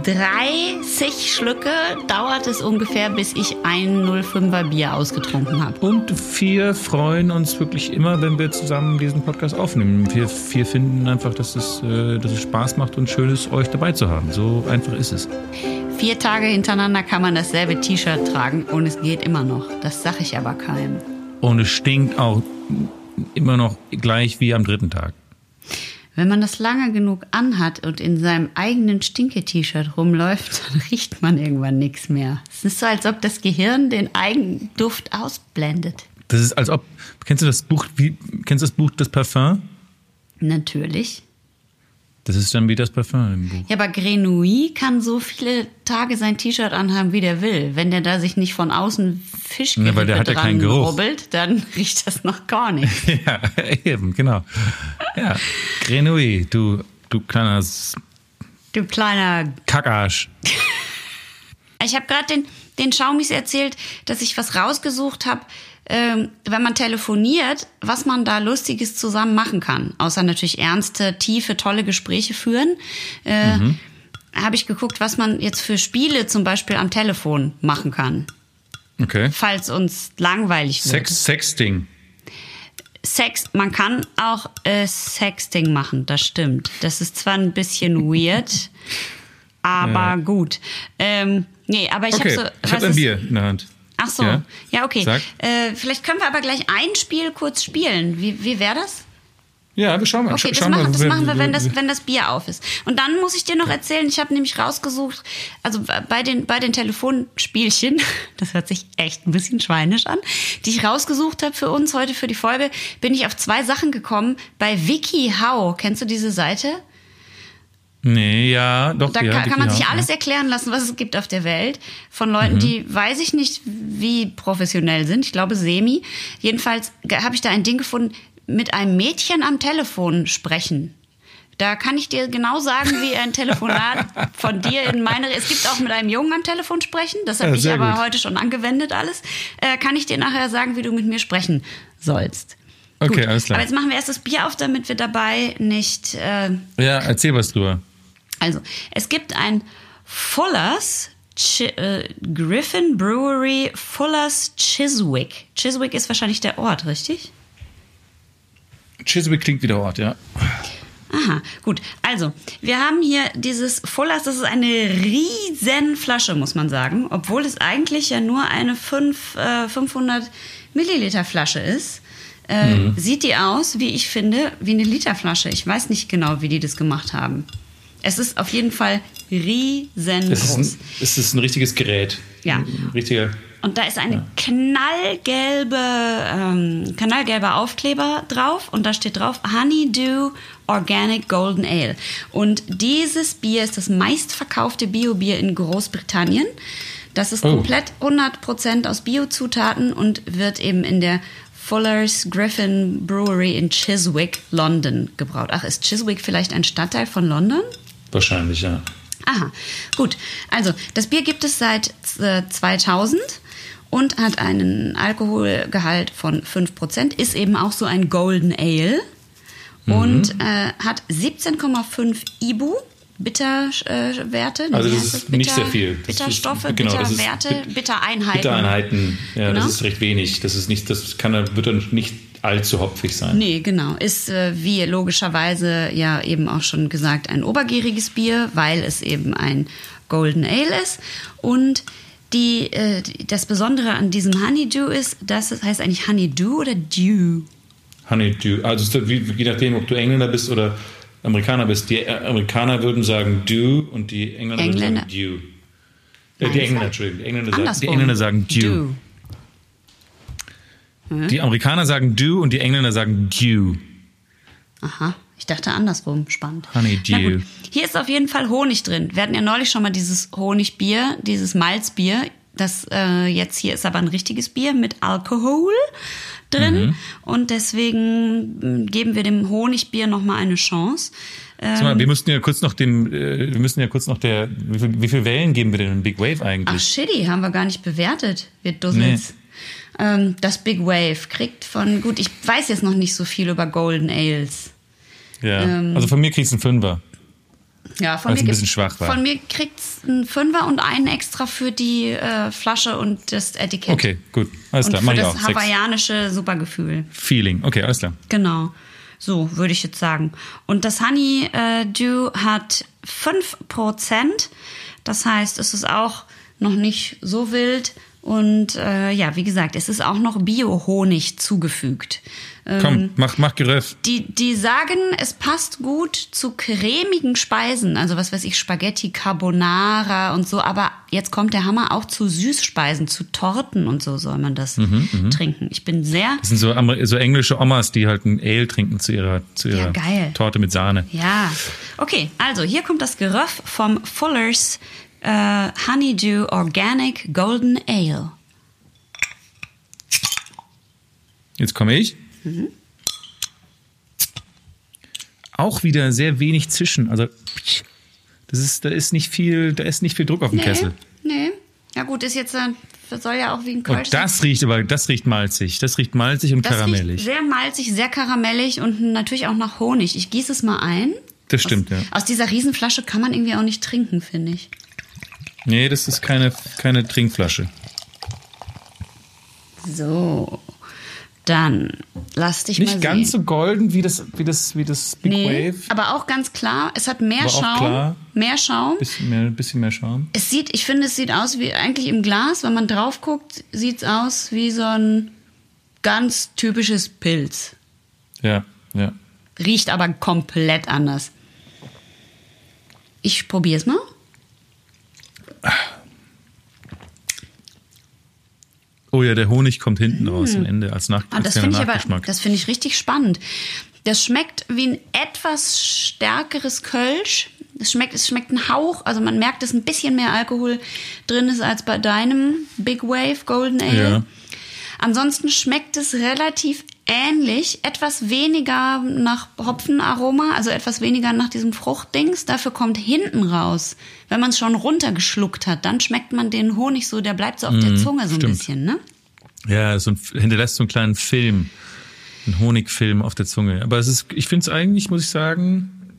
Speaker 2: 30 Schlücke dauert es ungefähr, bis ich ein 05er Bier ausgetrunken habe.
Speaker 1: Und wir freuen uns wirklich immer, wenn wir zusammen diesen Podcast aufnehmen. Wir, wir finden einfach, dass es, äh, dass es Spaß macht und schön ist, euch dabei zu haben. So einfach ist es.
Speaker 2: Vier Tage hintereinander kann man dasselbe T-Shirt tragen und es geht immer noch. Das sage ich aber keinem.
Speaker 1: Und es stinkt auch immer noch gleich wie am dritten Tag.
Speaker 2: Wenn man das lange genug anhat und in seinem eigenen Stinke-T-Shirt rumläuft, <laughs> dann riecht man irgendwann nichts mehr. Es ist so, als ob das Gehirn den Eigenduft ausblendet.
Speaker 1: Das ist als ob, kennst du das Buch, wie, kennst du das Buch Das Parfum?
Speaker 2: Natürlich.
Speaker 1: Das ist dann wie das Parfum im Buch.
Speaker 2: Ja, aber Grenouille kann so viele Tage sein T-Shirt anhaben, wie der will. Wenn der da sich nicht von außen Fischgerippe
Speaker 1: Ja, weil der hat ja keinen Geruch.
Speaker 2: rubbelt, dann <laughs> riecht das noch gar nicht. <laughs>
Speaker 1: Ja, eben, genau. Ja, Grenouille, du, du kleiner
Speaker 2: Du kleiner
Speaker 1: Kackarsch. <laughs>
Speaker 2: Ich habe gerade den, den Schaumis erzählt, dass ich was rausgesucht habe, ähm, wenn man telefoniert, was man da Lustiges zusammen machen kann. Außer natürlich ernste, tiefe, tolle Gespräche führen. Äh, Habe ich geguckt, was man jetzt für Spiele zum Beispiel am Telefon machen kann,
Speaker 1: Okay.
Speaker 2: falls uns langweilig wird.
Speaker 1: Sex, Sexting.
Speaker 2: Sex, man kann auch äh, Sexting machen, das stimmt. Das ist zwar ein bisschen weird, <laughs> aber gut. Ähm, nee, aber ich
Speaker 1: Okay,
Speaker 2: habe so.
Speaker 1: ich habe ein Bier in der Hand.
Speaker 2: Ach so, ja,
Speaker 1: Ja.
Speaker 2: okay. Äh, vielleicht können wir aber gleich ein Spiel kurz spielen. Wie, wie wäre das?
Speaker 1: Ja, wir schauen mal.
Speaker 2: Okay,
Speaker 1: Scha-
Speaker 2: das, machen, das machen wir, wenn das, wenn das Bier auf ist. Und dann muss ich dir noch erzählen, ich habe nämlich rausgesucht, also bei den, bei den Telefonspielchen, <laughs> das hört sich echt ein bisschen schweinisch an, die ich rausgesucht habe für uns heute für die Folge, bin ich auf zwei Sachen gekommen. Bei WikiHow, kennst du diese Seite?
Speaker 1: Nee, ja, doch.
Speaker 2: Da
Speaker 1: ja,
Speaker 2: kann, kann man sich alles
Speaker 1: ja.
Speaker 2: erklären lassen, was es gibt auf der Welt. Von
Speaker 1: Mhm.
Speaker 2: Leuten, die weiß ich nicht, wie professionell sind. Ich glaube, semi. Jedenfalls habe ich da ein Ding gefunden, mit einem Mädchen am Telefon sprechen. Da kann ich dir genau sagen, wie ein Telefonat <laughs> von dir in meine. Es gibt auch mit einem Jungen am Telefon sprechen. Das habe
Speaker 1: Ja,
Speaker 2: ich aber
Speaker 1: gut.
Speaker 2: heute schon angewendet alles. Äh, kann ich dir nachher sagen, wie du mit mir sprechen sollst.
Speaker 1: Okay,
Speaker 2: Gut.
Speaker 1: alles klar.
Speaker 2: Aber jetzt machen wir erst das Bier auf, damit wir dabei nicht. Äh,
Speaker 1: Ja, erzähl was drüber.
Speaker 2: Also, es gibt ein Fullers Chi äh, Griffin Brewery Fullers Chiswick. Chiswick ist wahrscheinlich der Ort, richtig?
Speaker 1: Chiswick klingt wie der Ort, ja.
Speaker 2: Aha, gut. Also, wir haben hier dieses Fullers, das ist eine riesen Flasche, muss man sagen. Obwohl es eigentlich ja nur eine 5, äh, 500 Milliliter Flasche ist. Äh, Sieht die aus, wie ich finde, wie eine Literflasche. Ich weiß nicht genau, wie die das gemacht haben. Es ist auf jeden Fall riesengroß.
Speaker 1: Es ist ein, es ist ein richtiges Gerät.
Speaker 2: Ja.
Speaker 1: Ein richtiger.
Speaker 2: Und da ist eine knallgelbe, ähm, knallgelber Aufkleber drauf und da steht drauf Honeydew Organic Golden Ale. Und dieses Bier ist das meistverkaufte Biobier in Großbritannien. Das ist
Speaker 1: Oh.
Speaker 2: komplett 100% aus Biozutaten und wird eben in der Fuller's Griffin Brewery in Chiswick, London gebraut. Ach, ist Chiswick vielleicht ein Stadtteil von London?
Speaker 1: Wahrscheinlich, ja.
Speaker 2: Aha, gut. Also, das Bier gibt es seit äh, 2000 und hat einen Alkoholgehalt von 5%, ist eben auch so ein Golden Ale und äh, hat 17,5 IBU. Bitterwerte.
Speaker 1: Also das ist nicht sehr viel. Das
Speaker 2: Bitterstoffe,
Speaker 1: ist- genau, ist
Speaker 2: Bitterwerte,
Speaker 1: Bit-
Speaker 2: Bittereinheiten.
Speaker 1: Bittereinheiten, ja,
Speaker 2: Genau.
Speaker 1: das ist recht wenig. Das ist nicht, das kann, wird dann nicht allzu hopfig sein.
Speaker 2: Nee, genau. Ist äh, wie logischerweise ja eben auch schon gesagt ein obergäriges Bier, weil es eben ein Golden Ale ist. Und die, äh, das Besondere an diesem Honeydew ist, dass es heißt eigentlich Honeydew oder Dew.
Speaker 1: Honeydew. Also je nachdem, ob du Engländer bist oder Amerikaner bist. Die äh, Amerikaner würden sagen Dew und die Engländer,
Speaker 2: Engländer.
Speaker 1: würden sagen Dew. Äh, die? Engländer, Entschuldigung. Die Engländer, sagen, die. Engländer sagen Dew. Die Amerikaner sagen Dew und die Engländer sagen Dew.
Speaker 2: Aha, ich dachte andersrum. Spannend.
Speaker 1: Honeydew.
Speaker 2: Na gut. Hier ist auf jeden Fall Honig drin. Wir hatten ja neulich schon mal dieses Honigbier, dieses Malzbier. Das äh, jetzt hier ist aber ein richtiges Bier mit Alkohol drin.
Speaker 1: Mhm.
Speaker 2: Und deswegen mh, geben wir dem Honigbier nochmal eine Chance.
Speaker 1: Sag mal, wir müssten ja kurz noch dem, äh, wir müssen ja kurz noch der, wie viel, wie viel Wellen geben wir denn in Big Wave
Speaker 2: Ach,
Speaker 1: eigentlich?
Speaker 2: shitty, haben wir gar nicht bewertet, wir Dussels. Ähm, das Big Wave kriegt von, gut, ich weiß jetzt noch nicht so viel über Golden Ales.
Speaker 1: ja.
Speaker 2: ähm,
Speaker 1: also von mir kriegst du einen Fünfer.
Speaker 2: Ja, von mir
Speaker 1: ein bisschen schwach war.
Speaker 2: Von mir kriegt's einen Fünfer und einen extra für die äh, Flasche und das Etikett.
Speaker 1: Okay, gut. Alles
Speaker 2: Und
Speaker 1: klar,
Speaker 2: für
Speaker 1: mach ich
Speaker 2: das
Speaker 1: auch. Sechs.
Speaker 2: hawaiianische Supergefühl.
Speaker 1: Feeling. Okay, alles klar.
Speaker 2: Genau. So würde ich jetzt sagen. Und das Honey äh, Dew hat 5%. Das heißt, es ist auch noch nicht so wild. Und äh, ja, wie gesagt, es ist auch noch Bio-Honig zugefügt. Ähm,
Speaker 1: Komm, mach, mach Geröff.
Speaker 2: die, die sagen, es passt gut zu cremigen Speisen, also was weiß ich, Spaghetti Carbonara und so, aber jetzt kommt der Hammer auch zu Süßspeisen, zu Torten und so soll man das
Speaker 1: Mhm,
Speaker 2: trinken. Ich bin sehr,
Speaker 1: Das sind so, so englische Omas, die halt ein Ale trinken zu ihrer, zu ihrer
Speaker 2: Ja.
Speaker 1: Torte mit Sahne.
Speaker 2: ja. Okay, also hier kommt das Geröff vom Fuller's äh, Honeydew Organic Golden Ale.
Speaker 1: Jetzt komme ich. Auch wieder sehr wenig Zischen. Also das ist, da ist nicht viel, da ist nicht viel Druck auf dem Kessel.
Speaker 2: nee. Ja gut, ist jetzt, äh, soll ja auch wie ein Kölsch
Speaker 1: Und das riecht aber, das riecht malzig. Das riecht malzig und
Speaker 2: Das riecht
Speaker 1: karamellig.
Speaker 2: sehr malzig, sehr karamellig und natürlich auch nach Honig. Ich gieße es mal ein.
Speaker 1: Das stimmt,
Speaker 2: aus,
Speaker 1: ja.
Speaker 2: Aus dieser Riesenflasche kann man irgendwie auch nicht trinken, finde ich.
Speaker 1: Nee, das ist keine, keine Trinkflasche.
Speaker 2: So. Dann lass dich
Speaker 1: Nicht
Speaker 2: mal
Speaker 1: ganz
Speaker 2: sehen.
Speaker 1: so golden wie das, wie das, wie das Big
Speaker 2: nee,
Speaker 1: Wave.
Speaker 2: aber auch ganz klar, es hat mehr
Speaker 1: Aber auch
Speaker 2: Schaum.
Speaker 1: klar.
Speaker 2: Mehr Schaum.
Speaker 1: Bisschen mehr, bisschen mehr Schaum.
Speaker 2: Es sieht, ich finde, es sieht aus wie eigentlich im Glas, wenn man drauf guckt, sieht es aus wie so ein ganz typisches Pilz.
Speaker 1: Ja, ja.
Speaker 2: Riecht aber komplett anders. Ich probiere es mal.
Speaker 1: Oh ja, der Honig kommt hinten raus am Ende als, Nach
Speaker 2: Ah, das finde ich aber, das finde ich richtig spannend. Das schmeckt wie ein etwas stärkeres Kölsch. Es schmeckt, es schmeckt ein Hauch, also man merkt, dass ein bisschen mehr Alkohol drin ist als bei deinem Big Wave Golden Ale.
Speaker 1: Ja.
Speaker 2: Ansonsten schmeckt es relativ ähnlich, etwas weniger nach Hopfenaroma, also etwas weniger nach diesem Fruchtdings. Dafür kommt hinten raus, wenn man es schon runtergeschluckt hat, dann schmeckt man den Honig so, der bleibt so auf der Zunge so ein
Speaker 1: Mhm, stimmt.
Speaker 2: bisschen, ne?
Speaker 1: ja, so ein, hinterlässt so einen kleinen Film. ein Honigfilm auf der Zunge. Aber es ist, ich finde es eigentlich, muss ich sagen,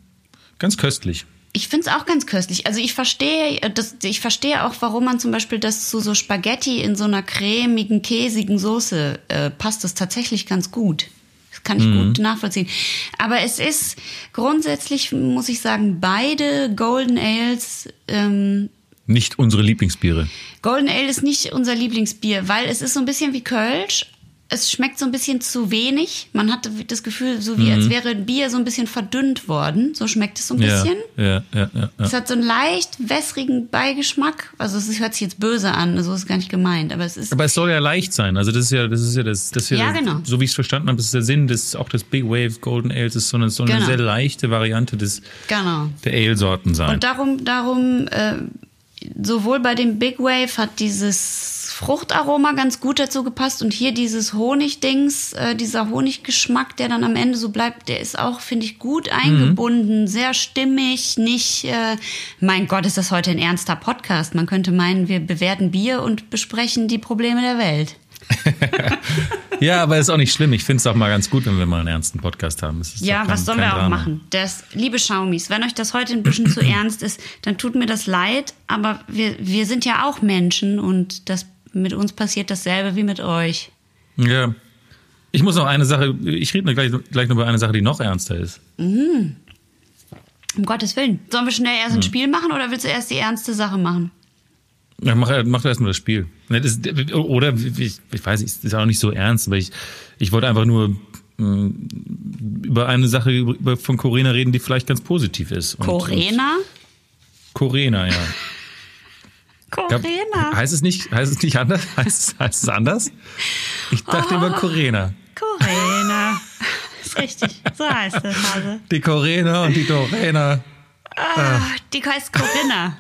Speaker 1: ganz köstlich.
Speaker 2: Ich finde es auch ganz köstlich. Also ich verstehe, äh, das, ich verstehe auch, warum man zum Beispiel das zu so Spaghetti in so einer cremigen, käsigen Soße äh, passt das tatsächlich ganz gut. Das kann ich gut nachvollziehen. Aber es ist grundsätzlich, muss ich sagen, beide Golden Ales ähm,
Speaker 1: Nicht unsere Lieblingsbiere.
Speaker 2: Golden Ale ist nicht unser Lieblingsbier, weil es ist so ein bisschen wie Kölsch. Es schmeckt so ein bisschen zu wenig. Man hat das Gefühl, so wie als wäre Bier so ein bisschen verdünnt worden. So schmeckt es so ein bisschen.
Speaker 1: Ja, ja, ja, ja, ja.
Speaker 2: Es hat so einen leicht wässrigen Beigeschmack. Also es hört sich jetzt böse an, so ist es gar nicht gemeint, aber es ist
Speaker 1: Aber es soll ja leicht sein. Also das ist ja, das ist ja das, das Ja,
Speaker 2: genau.
Speaker 1: so wie ich es verstanden habe, das ist der Sinn des auch des Big Wave Golden Ales ist so eine, so eine
Speaker 2: Genau.
Speaker 1: sehr leichte Variante des
Speaker 2: genau.
Speaker 1: der Ale-Sorten sein.
Speaker 2: Und darum, darum äh, sowohl bei dem Big Wave hat dieses Fruchtaroma ganz gut dazu gepasst und hier dieses Honigdings, äh, dieser Honiggeschmack, der dann am Ende so bleibt, der ist auch, finde ich, gut eingebunden, sehr stimmig, nicht, äh, mein Gott, ist das heute ein ernster Podcast. Man könnte meinen, wir bewerten Bier und besprechen die Probleme der Welt. <laughs>
Speaker 1: ja, aber ist auch nicht schlimm. Ich finde es auch mal ganz gut, wenn wir mal einen ernsten Podcast haben.
Speaker 2: Ja,
Speaker 1: kein-
Speaker 2: was sollen wir auch
Speaker 1: Drama.
Speaker 2: machen? Das, liebe Schaumis, wenn euch das heute ein bisschen zu <clears throat> ernst ist, dann tut mir das leid, aber wir, wir sind ja auch Menschen und das, mit uns passiert dasselbe wie mit euch.
Speaker 1: Ja. Ich muss noch eine Sache, ich rede gleich, gleich noch über eine Sache, die noch ernster ist.
Speaker 2: Um Gottes Willen. Sollen wir schnell erst ein Spiel machen oder willst du erst die ernste Sache machen?
Speaker 1: Ja, mach, mach doch erstmal das Spiel. Ne, das, oder, ich, ich weiß, es ist auch nicht so ernst, aber ich, ich wollte einfach nur mh, über eine Sache über, von Corena reden, die vielleicht ganz positiv ist.
Speaker 2: Corena?
Speaker 1: Corena, ja. <laughs>
Speaker 2: Corena.
Speaker 1: Heißt es nicht, heißt es nicht anders? <laughs> Heißt es, heißt es anders? Ich dachte immer Corena.
Speaker 2: Corena. <laughs> Ist richtig. So heißt es, Hase.
Speaker 1: Die Corena und die Dorena.
Speaker 2: Ah, die heißt Corinna.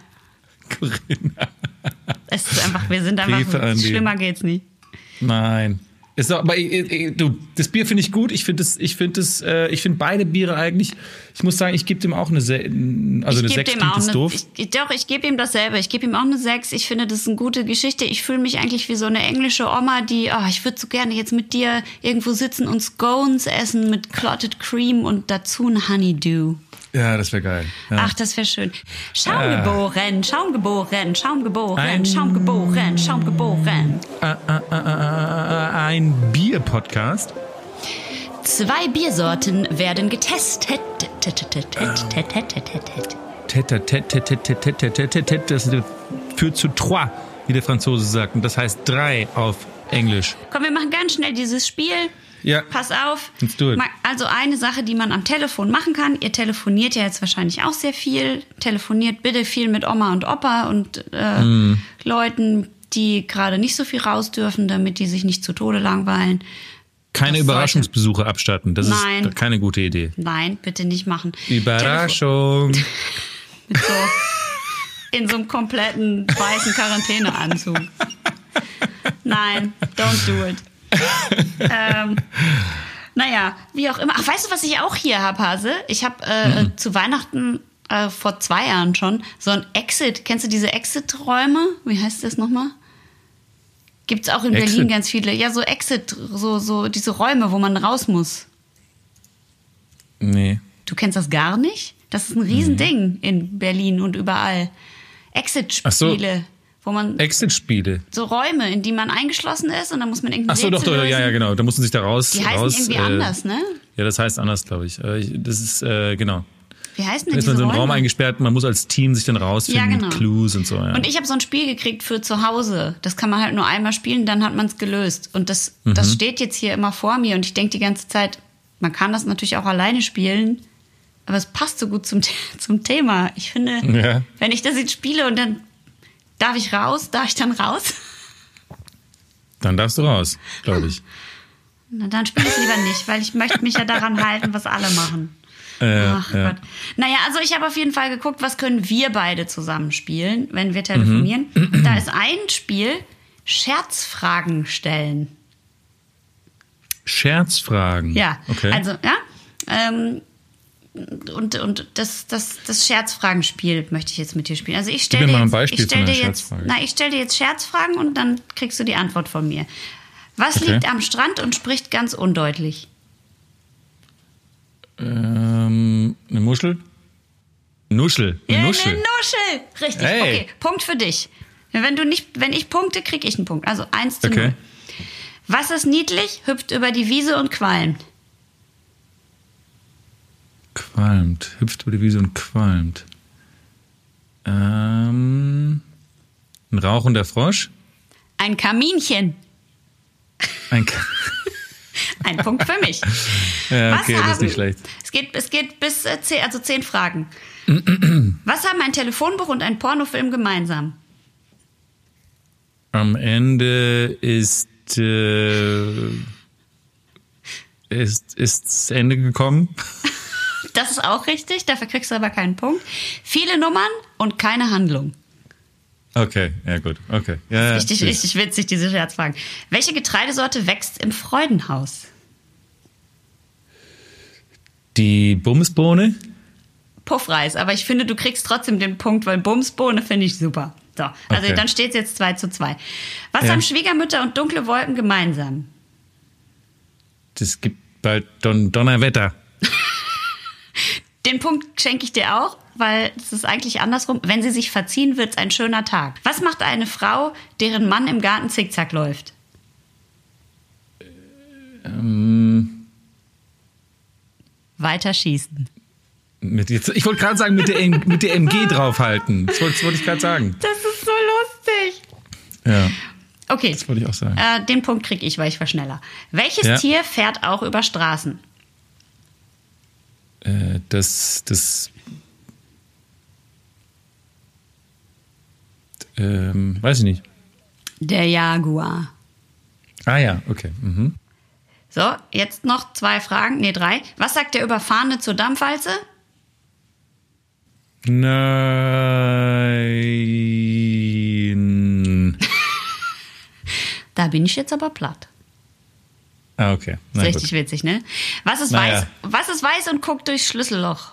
Speaker 2: <laughs>
Speaker 1: Corinna.
Speaker 2: Es ist einfach, wir sind einfach, schlimmer geht's nicht.
Speaker 1: Nein. Ist doch, aber äh, äh, du, das Bier finde ich gut. Ich finde das, ich finde das, äh, ich finde beide Biere eigentlich. Ich muss sagen, ich gebe dem auch eine, Se also eine
Speaker 2: ich gebe
Speaker 1: 6
Speaker 2: dem auch eine,
Speaker 1: doof.
Speaker 2: ich, ich- doch, ich gebe ihm dasselbe. Ich gebe ihm auch eine 6. Ich finde, das ist eine gute Geschichte. Ich fühle mich eigentlich wie so eine englische Oma, die, oh, ich würde so gerne jetzt mit dir irgendwo sitzen und Scones essen mit Clotted Cream und dazu ein Honeydew.
Speaker 1: Ja, das wäre geil. Ja.
Speaker 2: Ach, das wäre schön. Schaumgeboren, Schaumgeboren, Schaumgeboren,
Speaker 1: Ein-
Speaker 2: Schaumgeboren, Schaumgeboren.
Speaker 1: Äh, äh, äh, äh, ein Bier-Podcast.
Speaker 2: Zwei Biersorten werden getestet.
Speaker 1: Das führt zu trois, wie der Franzose sagt. Und das heißt drei auf Englisch.
Speaker 2: Komm, wir machen ganz schnell dieses Spiel.
Speaker 1: Ja.
Speaker 2: Pass auf.
Speaker 1: Let's do it.
Speaker 2: Also eine Sache, die man am Telefon machen kann. Ihr telefoniert ja jetzt wahrscheinlich auch sehr viel. Telefoniert bitte viel mit Oma und Opa und äh,
Speaker 1: Mhm.
Speaker 2: Leuten, die gerade nicht so viel raus dürfen, damit die sich nicht zu Tode langweilen.
Speaker 1: Keine
Speaker 2: Das
Speaker 1: Überraschungsbesuche abstatten. Das
Speaker 2: Nein.
Speaker 1: ist keine gute Idee.
Speaker 2: Nein, bitte nicht machen.
Speaker 1: Überraschung. <laughs>
Speaker 2: Mit so, in so einem kompletten weißen Quarantäneanzug. Nein, don't do it. <laughs> ähm, naja, wie auch immer. Ach, weißt du, was ich auch hier habe, Hase? Ich habe äh, zu Weihnachten äh, vor zwei Jahren schon so ein Exit. Kennst du diese Exit-Räume? Wie heißt das nochmal? Gibt's auch in
Speaker 1: Exit?
Speaker 2: Berlin ganz viele. Ja, so Exit, so, so diese Räume, wo man raus muss.
Speaker 1: Nee.
Speaker 2: Du kennst das gar nicht? Das ist ein Riesending in Berlin und überall. Exit-Spiele, wo man
Speaker 1: Exit-Spiele.
Speaker 2: so Räume, in die man eingeschlossen ist und dann muss man irgendein
Speaker 1: Ach so, doch, doch, ja, ja, genau. Da mussten sich da raus.
Speaker 2: Die heißen
Speaker 1: raus,
Speaker 2: irgendwie
Speaker 1: äh,
Speaker 2: anders, ne?
Speaker 1: Ja, das heißt anders, glaube ich. Äh, ich- Das ist, äh, genau.
Speaker 2: Wie heißen
Speaker 1: Da
Speaker 2: denn
Speaker 1: ist man so im? Raum eingesperrt, man muss als Team sich dann rausfinden
Speaker 2: Ja, genau.
Speaker 1: mit Clues und so. Ja.
Speaker 2: Und ich habe so ein Spiel gekriegt für zu Hause. Das kann man halt nur einmal spielen, dann hat man es gelöst. Und das,
Speaker 1: Mhm.
Speaker 2: das steht jetzt hier immer vor mir und ich denke die ganze Zeit, man kann das natürlich auch alleine spielen, aber es passt so gut zum, <laughs> zum Thema. Ich finde,
Speaker 1: Ja.
Speaker 2: wenn ich das jetzt spiele und dann darf ich raus, darf ich dann raus?
Speaker 1: Dann darfst du raus, glaube ich.
Speaker 2: Na, dann spiele ich lieber nicht, weil ich möchte mich ja daran halten, was alle machen.
Speaker 1: Äh,
Speaker 2: Ach
Speaker 1: ja.
Speaker 2: Gott. Naja, also ich habe auf jeden Fall geguckt, was können wir beide zusammen spielen, wenn wir telefonieren.
Speaker 1: Mhm.
Speaker 2: Da ist ein Spiel, Scherzfragen stellen.
Speaker 1: Scherzfragen.
Speaker 2: Ja,
Speaker 1: Okay.
Speaker 2: also, ja. Ähm, und und das, das, das Scherzfragenspiel möchte ich jetzt mit dir spielen. Also ich stelle dir,
Speaker 1: mal ein
Speaker 2: jetzt- ich stell dir
Speaker 1: einer
Speaker 2: jetzt,
Speaker 1: Scherzfrage.
Speaker 2: na, ich stelle dir jetzt Scherzfragen und dann kriegst du die Antwort von mir. Was
Speaker 1: Okay.
Speaker 2: liegt am Strand und spricht ganz undeutlich?
Speaker 1: Ähm, eine Muschel? Nuschel. Eine
Speaker 2: Ja,
Speaker 1: Nuschel.
Speaker 2: Eine Nuschel. Richtig.
Speaker 1: Hey.
Speaker 2: Okay, Punkt für dich. Wenn du nicht, wenn ich punkte, krieg ich einen Punkt. Also eins zu
Speaker 1: Okay.
Speaker 2: null. Was ist niedlich, hüpft über die Wiese und qualmt?
Speaker 1: Qualmt. Hüpft über die Wiese und qualmt. Ähm, ein rauchender Frosch?
Speaker 2: Ein Kaminchen.
Speaker 1: Ein Ka <laughs>
Speaker 2: Ein Punkt für mich.
Speaker 1: ja, okay, das ist
Speaker 2: haben-
Speaker 1: nicht schlecht.
Speaker 2: Es geht, es geht bis äh, zehn, also zehn Fragen. <clears throat> Was haben ein Telefonbuch und ein Pornofilm gemeinsam?
Speaker 1: Am Ende ist, äh, ist, ist das Ende gekommen. <laughs>
Speaker 2: Das ist auch richtig, dafür kriegst du aber keinen Punkt. Viele Nummern und keine Handlung.
Speaker 1: Okay, ja gut, okay. Ja, ja,
Speaker 2: Richtig, richtig witzig, diese Scherzfragen. Welche Getreidesorte wächst im Freudenhaus?
Speaker 1: Die Bumsbohne?
Speaker 2: Puffreis, aber ich finde, du kriegst trotzdem den Punkt, weil Bumsbohne finde ich super. So, also
Speaker 1: Okay.
Speaker 2: dann steht es jetzt 2 zu 2. Was
Speaker 1: Ja.
Speaker 2: haben Schwiegermütter und dunkle Wolken gemeinsam?
Speaker 1: Das gibt bald Don Donnerwetter.
Speaker 2: Den Punkt schenke ich dir auch, weil es ist eigentlich andersrum. Wenn sie sich verziehen, wird es ein schöner Tag. Was macht eine Frau, deren Mann im Garten zickzack läuft?
Speaker 1: Ähm,
Speaker 2: Weiter schießen.
Speaker 1: mit jetzt, ich wollte gerade sagen, mit der, mit der MG <laughs> draufhalten. Das wollte, das wollte ich gerade sagen.
Speaker 2: Das ist so lustig.
Speaker 1: Ja,
Speaker 2: Okay,
Speaker 1: das wollte ich auch sagen.
Speaker 2: äh, den Punkt kriege ich, weil ich war schneller. Welches
Speaker 1: Ja.
Speaker 2: Tier fährt auch über Straßen?
Speaker 1: Äh, das, das, ähm, weiß ich nicht.
Speaker 2: Der Jaguar.
Speaker 1: Ah ja, okay. Mhm.
Speaker 2: So, jetzt noch zwei Fragen, nee, drei. Was sagt der Überfahrene zur Dampfwalze?
Speaker 1: Nein. <laughs>
Speaker 2: Da bin ich jetzt aber platt.
Speaker 1: Ah, okay.
Speaker 2: Ist
Speaker 1: Na
Speaker 2: richtig
Speaker 1: gut.
Speaker 2: witzig, ne? Was ist
Speaker 1: Naja.
Speaker 2: weiß? Was ist weiß und guckt durchs Schlüsselloch?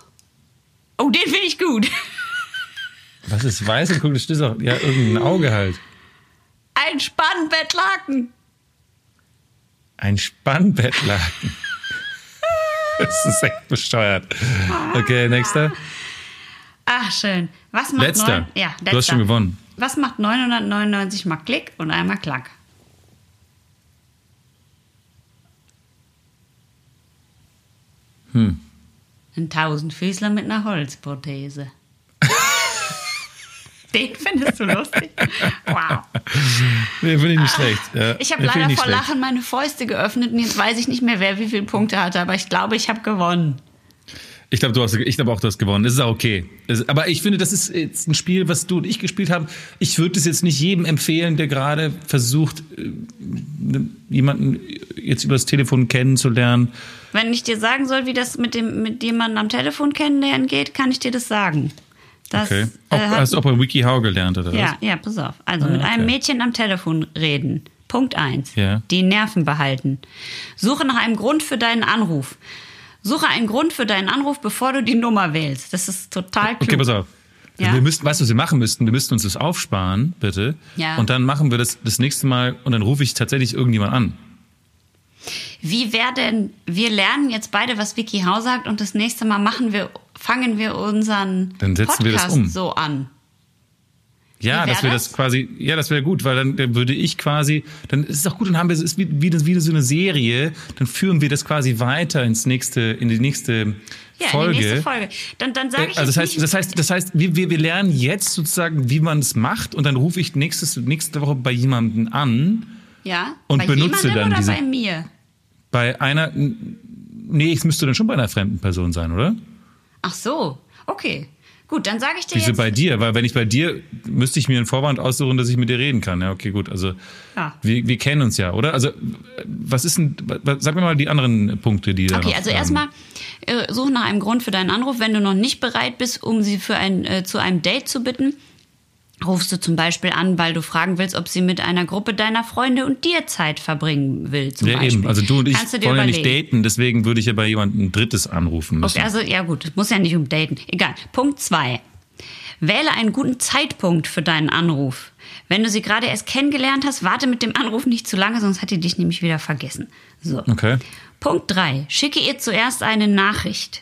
Speaker 2: Oh, den finde ich gut. <laughs>
Speaker 1: Was ist weiß und guck, das ist auch, ja, irgendein Auge halt.
Speaker 2: Ein Spannbettlaken.
Speaker 1: Ein Spannbettlaken. <laughs> das ist echt bescheuert. Okay, nächster.
Speaker 2: Ach, schön. Was macht
Speaker 1: Letzter.
Speaker 2: Neun, ja, letzter.
Speaker 1: Du hast schon gewonnen.
Speaker 2: Was macht 999 mal Klick und einmal Klack?
Speaker 1: Hm.
Speaker 2: Ein Tausendfüßler mit einer Holzprothese. <laughs> Den findest du lustig? Wow.
Speaker 1: Nee, finde ich nicht schlecht. Ja,
Speaker 2: Ich habe leider vor
Speaker 1: schlecht.
Speaker 2: Lachen meine Fäuste geöffnet und jetzt weiß ich nicht mehr, wer wie viele Punkte hatte, aber ich glaube, ich habe gewonnen.
Speaker 1: Ich glaube, du hast, ich glaube auch, du hast gewonnen. Das ist auch okay. Das, aber ich finde, das ist jetzt ein Spiel, was du und ich gespielt haben. Ich würde es jetzt nicht jedem empfehlen, der gerade versucht, äh, jemanden jetzt über das Telefon kennenzulernen.
Speaker 2: Wenn ich dir sagen soll, wie das mit dem mit jemandem am Telefon kennenlernen geht, kann ich dir das sagen. Das,
Speaker 1: Okay.
Speaker 2: äh,
Speaker 1: Auch,
Speaker 2: hat-
Speaker 1: hast du auch bei WikiHow gelernt, oder
Speaker 2: ja,
Speaker 1: was?
Speaker 2: ja, pass auf. Also
Speaker 1: Ah,
Speaker 2: mit einem
Speaker 1: okay.
Speaker 2: Mädchen am Telefon reden. Punkt eins.
Speaker 1: Ja.
Speaker 2: Die Nerven behalten. Suche nach einem Grund für deinen Anruf. Suche einen Grund für deinen Anruf, bevor du die Nummer wählst. Das ist total klug.
Speaker 1: Okay, pass auf.
Speaker 2: Ja.
Speaker 1: Wir müssten, weißt du, was wir machen müssten? Wir müssten uns das aufsparen, bitte.
Speaker 2: Ja.
Speaker 1: Und dann machen wir das das nächste Mal und dann rufe ich tatsächlich irgendjemand an.
Speaker 2: Wie wäre denn, wir lernen jetzt beide, was Vicky Hau sagt und das nächste Mal machen wir, fangen wir unseren
Speaker 1: Dann setzen wir das
Speaker 2: Podcast
Speaker 1: um.
Speaker 2: so an.
Speaker 1: Ja,
Speaker 2: Wie wär
Speaker 1: dass wir
Speaker 2: das?
Speaker 1: das quasi, ja, das wäre gut, weil dann, dann würde ich quasi, dann ist es auch gut, dann haben wir, es ist wie, wie, das, wie so eine Serie, dann führen wir das quasi weiter ins nächste, in die nächste
Speaker 2: Ja,
Speaker 1: Folge.
Speaker 2: in die nächste Folge. Dann, dann sage
Speaker 1: Äh,
Speaker 2: ich
Speaker 1: Also das heißt,
Speaker 2: nicht,
Speaker 1: das heißt, das heißt, wir, wir, wir lernen jetzt sozusagen, wie man es macht, und dann rufe ich nächstes, nächste Woche bei jemandem an,
Speaker 2: ja,
Speaker 1: und
Speaker 2: bei
Speaker 1: benutze dann
Speaker 2: oder
Speaker 1: diese-
Speaker 2: bei mir?
Speaker 1: bei einer, nee, es müsste dann schon bei einer fremden Person sein, oder?
Speaker 2: Ach so, okay. Gut, dann sage ich dir
Speaker 1: Wieso
Speaker 2: jetzt.
Speaker 1: bei dir? Weil wenn ich bei dir, müsste ich mir einen Vorwand aussuchen, dass ich mit dir reden kann. Ja, okay, gut. Also
Speaker 2: Ja.
Speaker 1: wir, wir kennen uns ja, oder? Also was ist denn, was, sag mir mal die anderen Punkte, die da
Speaker 2: Okay, also
Speaker 1: ähm,
Speaker 2: erstmal äh, suche nach einem Grund für deinen Anruf. Wenn du noch nicht bereit bist, um sie für ein, äh, zu einem Date zu bitten, rufst du zum Beispiel an, weil du fragen willst, ob sie mit einer Gruppe deiner Freunde und dir Zeit verbringen will. Zum
Speaker 1: Ja,
Speaker 2: Beispiel.
Speaker 1: eben. Also du und ich
Speaker 2: Kannst
Speaker 1: wollen ja nicht daten, deswegen würde ich ja bei jemandem Drittes anrufen müssen.
Speaker 2: Okay, also ja gut, es muss ja nicht um daten. Egal. Punkt zwei. Wähle einen guten Zeitpunkt für deinen Anruf. Wenn du sie gerade erst kennengelernt hast, warte mit dem Anruf nicht zu lange, sonst hat die dich nämlich wieder vergessen. So.
Speaker 1: Okay.
Speaker 2: Punkt 3. Schicke ihr zuerst eine Nachricht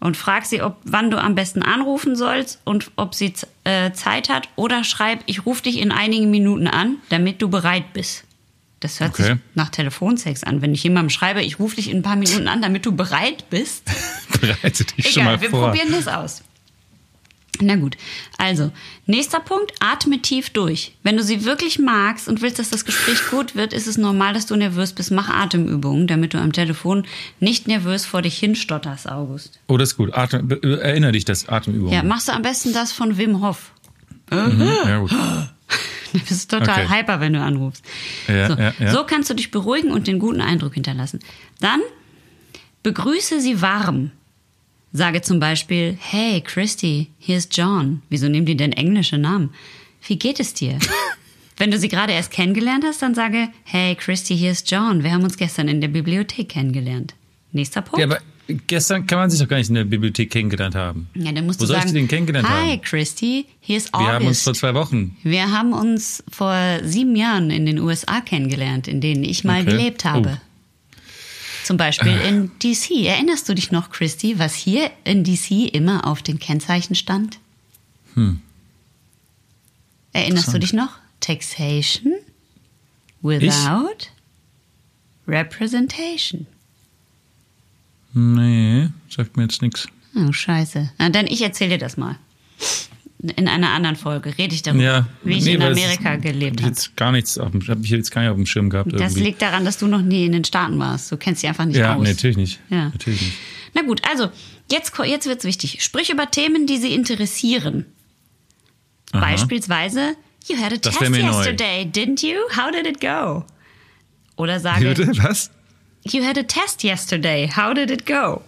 Speaker 2: und frag sie, ob, wann du am besten anrufen sollst und ob sie äh, Zeit hat. Oder schreib, ich rufe dich in einigen Minuten an, damit du bereit bist. Das hört
Speaker 1: Okay.
Speaker 2: sich nach Telefonsex an. Wenn ich jemandem schreibe, ich rufe dich in ein paar Minuten an, damit du bereit bist. <laughs>
Speaker 1: Bereite dich schon
Speaker 2: Egal,
Speaker 1: mal
Speaker 2: wir
Speaker 1: vor.
Speaker 2: probieren das aus. Na gut, also, nächster Punkt, atme tief durch. Wenn du sie wirklich magst und willst, dass das Gespräch gut wird, ist es normal, dass du nervös bist. Mach Atemübungen, damit du am Telefon nicht nervös vor dich hinstotterst, August.
Speaker 1: Oh, das ist gut. Atem, erinnere dich, das Atemübung.
Speaker 2: Ja, machst du am besten das von Wim Hof.
Speaker 1: Mhm, ja gut. <laughs>
Speaker 2: Du bist total
Speaker 1: Okay.
Speaker 2: hyper, wenn du anrufst.
Speaker 1: Ja,
Speaker 2: so.
Speaker 1: ja, ja.
Speaker 2: so kannst du dich beruhigen und den guten Eindruck hinterlassen. Dann begrüße sie warm. Sage zum Beispiel, hey Christy, hier ist John. Wieso nehmen die denn englische Namen? Wie geht es dir? <laughs> Wenn du sie gerade erst kennengelernt hast, dann sage, hey Christy, hier ist John. Wir haben uns gestern in der Bibliothek kennengelernt. Nächster Punkt.
Speaker 1: Ja, aber gestern kann man sich doch gar nicht in der Bibliothek kennengelernt haben.
Speaker 2: Ja, dann musst
Speaker 1: Wo
Speaker 2: du
Speaker 1: soll
Speaker 2: sagen,
Speaker 1: ich denn kennengelernt
Speaker 2: Hi
Speaker 1: haben?
Speaker 2: Christy, hier ist
Speaker 1: Wir
Speaker 2: August.
Speaker 1: haben uns vor zwei Wochen.
Speaker 2: Wir haben uns vor sieben Jahren in den USA kennengelernt, in denen ich mal
Speaker 1: Okay.
Speaker 2: gelebt habe.
Speaker 1: Oh.
Speaker 2: Zum Beispiel in DC. Erinnerst du dich noch, Christy, was hier in DC immer auf den Kennzeichen stand? Erinnerst du
Speaker 1: Hm.
Speaker 2: Dich noch? Taxation without representation.
Speaker 1: Nee, sagt mir jetzt nichts.
Speaker 2: Oh, scheiße. Na, dann ich erzähle dir das mal. In einer anderen Folge rede ich darüber,
Speaker 1: Ja,
Speaker 2: wie ich
Speaker 1: nee,
Speaker 2: in
Speaker 1: es
Speaker 2: Amerika
Speaker 1: ist-
Speaker 2: gelebt habe.
Speaker 1: jetzt gar nichts auf dem, hab ich jetzt gar nicht auf dem Schirm gehabt.
Speaker 2: Das
Speaker 1: irgendwie.
Speaker 2: liegt daran, dass du noch nie in den Staaten warst. Du kennst dich einfach nicht
Speaker 1: ja,
Speaker 2: aus.
Speaker 1: nee, natürlich nicht.
Speaker 2: Ja.
Speaker 1: Natürlich nicht.
Speaker 2: Na gut, also jetzt, jetzt wird's wichtig. Sprich über Themen, die sie interessieren.
Speaker 1: Aha.
Speaker 2: Beispielsweise, you had a
Speaker 1: Das
Speaker 2: test
Speaker 1: mir neu.
Speaker 2: yesterday, didn't you? How did it go? Oder sage,
Speaker 1: Bitte? Was?
Speaker 2: you had a test yesterday, how did it go?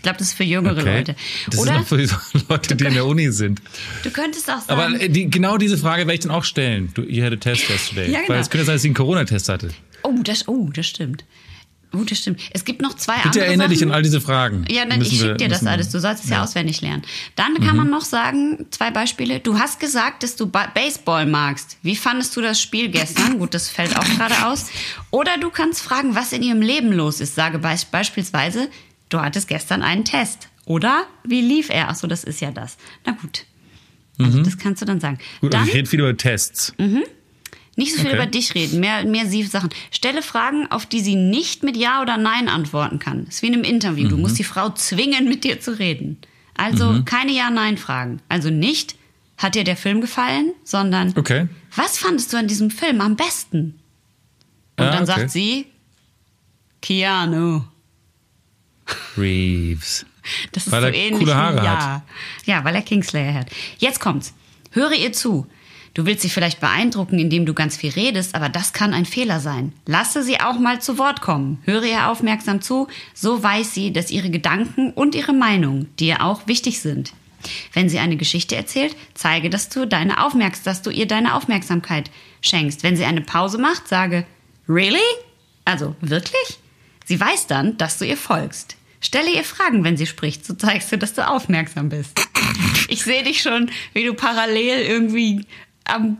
Speaker 2: Ich glaube, das ist für jüngere
Speaker 1: Okay.
Speaker 2: Leute.
Speaker 1: Das
Speaker 2: Oder
Speaker 1: doch für Leute, die in der Uni sind.
Speaker 2: du könntest auch sagen,
Speaker 1: Aber die, genau diese Frage werde ich dann auch stellen. Du, you had a test yesterday.
Speaker 2: Ja, genau.
Speaker 1: Weil es könnte sein, dass sie einen Corona-Test hatte.
Speaker 2: oh, das, oh, das stimmt. Oh, das stimmt. Es gibt noch zwei
Speaker 1: Bitte
Speaker 2: andere
Speaker 1: erinnere dich an all diese Fragen.
Speaker 2: Ja, dann
Speaker 1: Müssen
Speaker 2: ich schicke dir das alles. Du sollst es ja,
Speaker 1: Ja. Mhm.
Speaker 2: auswendig lernen. Dann kann man noch sagen, zwei Beispiele. Du hast gesagt, dass du Ba- Baseball magst. Wie fandest du das Spiel gestern? Gut, das fällt auch gerade aus. Oder du kannst fragen, was in ihrem Leben los ist. Sage be beispielsweise, du hattest gestern einen Test. Oder wie lief er? Achso, das ist ja das. Na gut. Also das kannst du dann sagen.
Speaker 1: Mhm. Gut,
Speaker 2: dann,
Speaker 1: also ich rede viel über Tests.
Speaker 2: nicht so viel
Speaker 1: Okay.
Speaker 2: über dich reden, mehr, mehr sie Sachen. Stelle Fragen, auf die sie nicht mit Ja oder Nein antworten kann. ist wie in einem Interview.
Speaker 1: Mhm.
Speaker 2: Du musst die Frau zwingen, mit dir zu reden. Also keine Ja-Nein-Fragen. Also nicht, hat dir der Film gefallen, sondern
Speaker 1: Okay.
Speaker 2: was fandest du an diesem Film am besten? Und
Speaker 1: Ah,
Speaker 2: dann
Speaker 1: okay.
Speaker 2: sagt sie, Keanu.
Speaker 1: Reeves.
Speaker 2: Das ist
Speaker 1: Weil
Speaker 2: so
Speaker 1: er
Speaker 2: ähnlich
Speaker 1: coole Haare
Speaker 2: wie
Speaker 1: hat.
Speaker 2: ja. Ja, weil er Kingslayer hat. Jetzt kommt's. Höre ihr zu. Du willst sie vielleicht beeindrucken, indem du ganz viel redest, aber das kann ein Fehler sein. Lasse sie auch mal zu Wort kommen. Höre ihr aufmerksam zu, so weiß sie, dass ihre Gedanken und ihre Meinung dir auch wichtig sind. Wenn sie eine Geschichte erzählt, zeige, dass du deine Aufmerks dass du ihr deine Aufmerksamkeit schenkst. Wenn sie eine Pause macht, sage Really? Also wirklich? Sie weiß dann, dass du ihr folgst. Stelle ihr Fragen, wenn sie spricht, so zeigst du, dass du aufmerksam bist. Ich sehe dich schon, wie du parallel irgendwie am,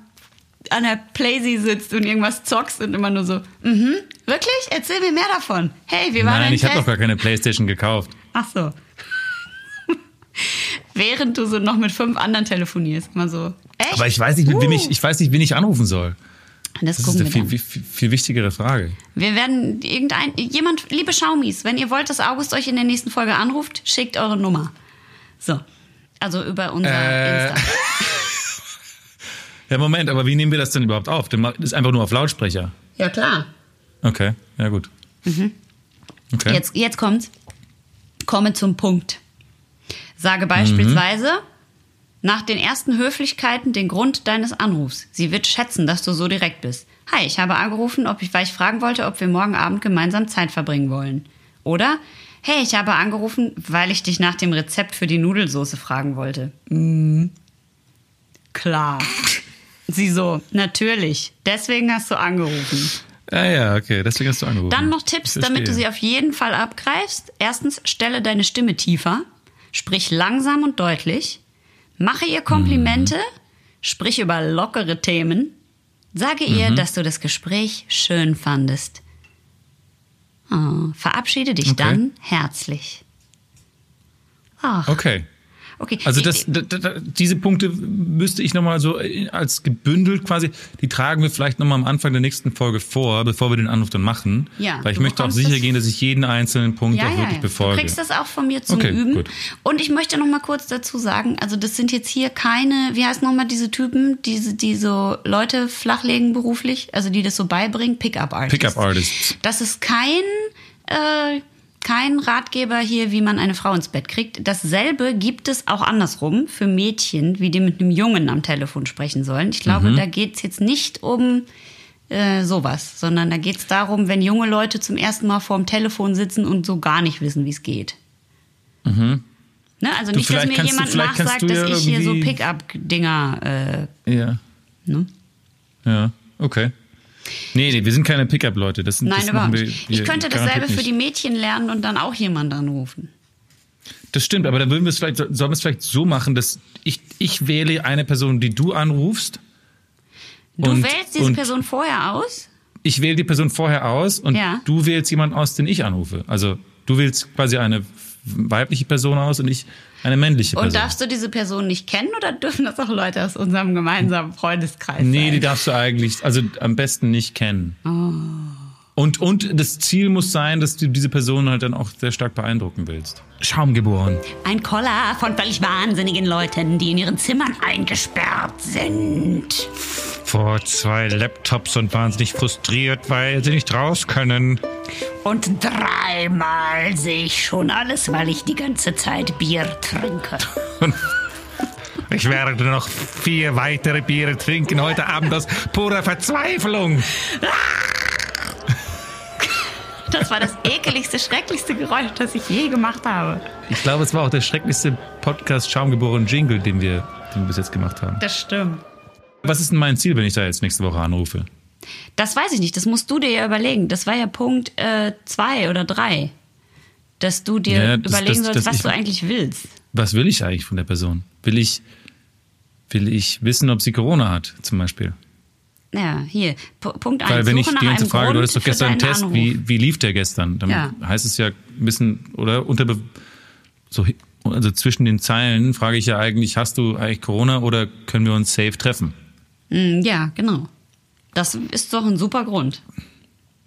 Speaker 2: an der Playsee sitzt und irgendwas zockst und immer nur so, mhm, wirklich? Erzähl mir mehr davon. Hey, wie war
Speaker 1: Nein, ich habe doch gar keine Playstation gekauft.
Speaker 2: Ach so. <laughs> Während du so noch mit fünf anderen telefonierst. Mal so, echt?
Speaker 1: Aber ich weiß nicht, mit wem ich, ich weiß nicht, wen ich anrufen soll.
Speaker 2: Das,
Speaker 1: Das ist eine viel, viel, viel wichtigere Frage.
Speaker 2: Wir werden irgendein, jemand, liebe Schaumis, wenn ihr wollt, dass August euch in der nächsten Folge anruft, schickt eure Nummer. So. Also über unser
Speaker 1: Äh.
Speaker 2: Insta. <laughs>
Speaker 1: Ja, Moment, aber wie nehmen wir das denn überhaupt auf? Das ist einfach nur auf Lautsprecher.
Speaker 2: Ja, klar.
Speaker 1: Okay, ja gut. Okay.
Speaker 2: Jetzt, jetzt kommt's. Komme zum Punkt. Sage beispielsweise nach den ersten Höflichkeiten den Grund deines Anrufs. Sie wird schätzen, dass du so direkt bist. Hi, ich habe angerufen, ob ich, weil ich fragen wollte, ob wir morgen Abend gemeinsam Zeit verbringen wollen. Oder Hey, ich habe angerufen, weil ich dich nach dem Rezept für die Nudelsoße fragen wollte. Mm, klar. Sie so, natürlich. Deswegen hast du angerufen.
Speaker 1: Ah ja, okay, deswegen hast du angerufen.
Speaker 2: Dann noch Tipps, damit du sie auf jeden Fall abgreifst. Erstens, stelle deine Stimme tiefer. Sprich langsam und deutlich. Mache ihr Komplimente, sprich über lockere Themen, sage
Speaker 1: Mhm.
Speaker 2: ihr, dass du das Gespräch schön fandest. Oh, verabschiede dich
Speaker 1: Okay.
Speaker 2: dann herzlich. Ach,
Speaker 1: Okay.
Speaker 2: Okay.
Speaker 1: Also das, da, da, diese Punkte müsste ich nochmal so als gebündelt quasi, die tragen wir vielleicht nochmal am Anfang der nächsten Folge vor, bevor wir den Anruf dann machen.
Speaker 2: Ja,
Speaker 1: Weil ich möchte auch sicher gehen, dass ich jeden einzelnen Punkt
Speaker 2: Ja,
Speaker 1: auch wirklich
Speaker 2: ja.
Speaker 1: befolge.
Speaker 2: Du kriegst das auch von mir zum
Speaker 1: Okay,
Speaker 2: Üben.
Speaker 1: gut.
Speaker 2: Und ich möchte noch mal kurz dazu sagen, also das sind jetzt hier keine, wie heißt noch mal diese Typen, diese, die so Leute flachlegen beruflich, also die das so beibringen, Pickup Artists.
Speaker 1: Pickup Artists.
Speaker 2: Das ist kein, äh, kein Ratgeber hier, wie man eine Frau ins Bett kriegt. Dasselbe gibt es auch andersrum für Mädchen, wie die mit einem Jungen am Telefon sprechen sollen. Ich glaube,
Speaker 1: Mhm.
Speaker 2: da geht es jetzt nicht um äh, sowas, sondern da geht es darum, wenn junge Leute zum ersten Mal vorm Telefon sitzen und so gar nicht wissen, wie es geht. Ne? Also nicht, dass
Speaker 1: Mhm.
Speaker 2: mir
Speaker 1: du-
Speaker 2: jemand
Speaker 1: kannst
Speaker 2: nachsagt,
Speaker 1: du
Speaker 2: dass
Speaker 1: ja
Speaker 2: ich hier so Pickup-Dinger. Äh,
Speaker 1: Ja.
Speaker 2: ne?
Speaker 1: Ja, okay. Nee, nee, wir sind keine Pickup-Leute. Das, sind-
Speaker 2: Nein,
Speaker 1: das
Speaker 2: überhaupt
Speaker 1: wir
Speaker 2: nicht. Ich könnte dasselbe für die Mädchen lernen und dann auch jemand anrufen.
Speaker 1: Das stimmt, aber dann würden wir es vielleicht, sollen wir es vielleicht so machen, dass ich, ich wähle eine Person, die du anrufst.
Speaker 2: Du
Speaker 1: Und-
Speaker 2: wählst diese Person vorher aus?
Speaker 1: Ich wähle die Person vorher aus und
Speaker 2: Ja.
Speaker 1: du wählst jemanden aus, den ich anrufe. Also du wählst quasi eine weibliche Person aus und ich eine männliche
Speaker 2: Und
Speaker 1: Person.
Speaker 2: darfst du diese Person nicht kennen oder dürfen das auch Leute aus unserem gemeinsamen Freundeskreis
Speaker 1: nee,
Speaker 2: sein?
Speaker 1: die darfst du eigentlich, also am besten nicht kennen.
Speaker 2: Oh.
Speaker 1: Und, und das Ziel muss sein, dass du diese Person halt dann auch sehr stark beeindrucken willst. Schaumgeboren.
Speaker 2: Ein Koller von völlig wahnsinnigen Leuten, die in ihren Zimmern eingesperrt sind.
Speaker 3: Vor zwei Laptops und wahnsinnig frustriert, weil sie nicht raus können.
Speaker 2: Und dreimal sehe ich schon alles, weil ich die ganze Zeit Bier trinke. <laughs>
Speaker 3: Ich werde noch vier weitere Biere trinken heute Abend aus purer Verzweiflung.
Speaker 2: Das war das ekeligste, schrecklichste Geräusch, das ich je gemacht habe.
Speaker 1: Ich glaube, es war auch der schrecklichste Podcast Schaumgeboren Jingle, den wir, den wir bis jetzt gemacht haben.
Speaker 2: Das stimmt.
Speaker 1: Was ist denn mein Ziel, wenn ich da jetzt nächste Woche anrufe?
Speaker 2: Das weiß ich nicht, das musst du dir ja überlegen. Das war ja Punkt äh, zwei oder drei. Dass du dir
Speaker 1: Ja, das-
Speaker 2: überlegen
Speaker 1: das-
Speaker 2: sollst,
Speaker 1: das-
Speaker 2: was
Speaker 1: ich-
Speaker 2: du eigentlich willst.
Speaker 1: Was will ich eigentlich von der Person? Will ich, will ich wissen, ob sie Corona hat, zum Beispiel?
Speaker 2: Ja, hier, P Punkt eins.
Speaker 1: Weil wenn ich
Speaker 2: Suche nach
Speaker 1: die ganze Frage, du
Speaker 2: Grund
Speaker 1: hattest doch gestern einen Test,
Speaker 2: Anruf.
Speaker 1: wie, wie lief der gestern? Dann
Speaker 2: Ja.
Speaker 1: heißt es ja ein bisschen, oder unter, so, also zwischen den Zeilen frage ich ja eigentlich, hast du eigentlich Corona oder können wir uns safe treffen?
Speaker 2: Mm, Ja, genau. Das ist doch ein super Grund.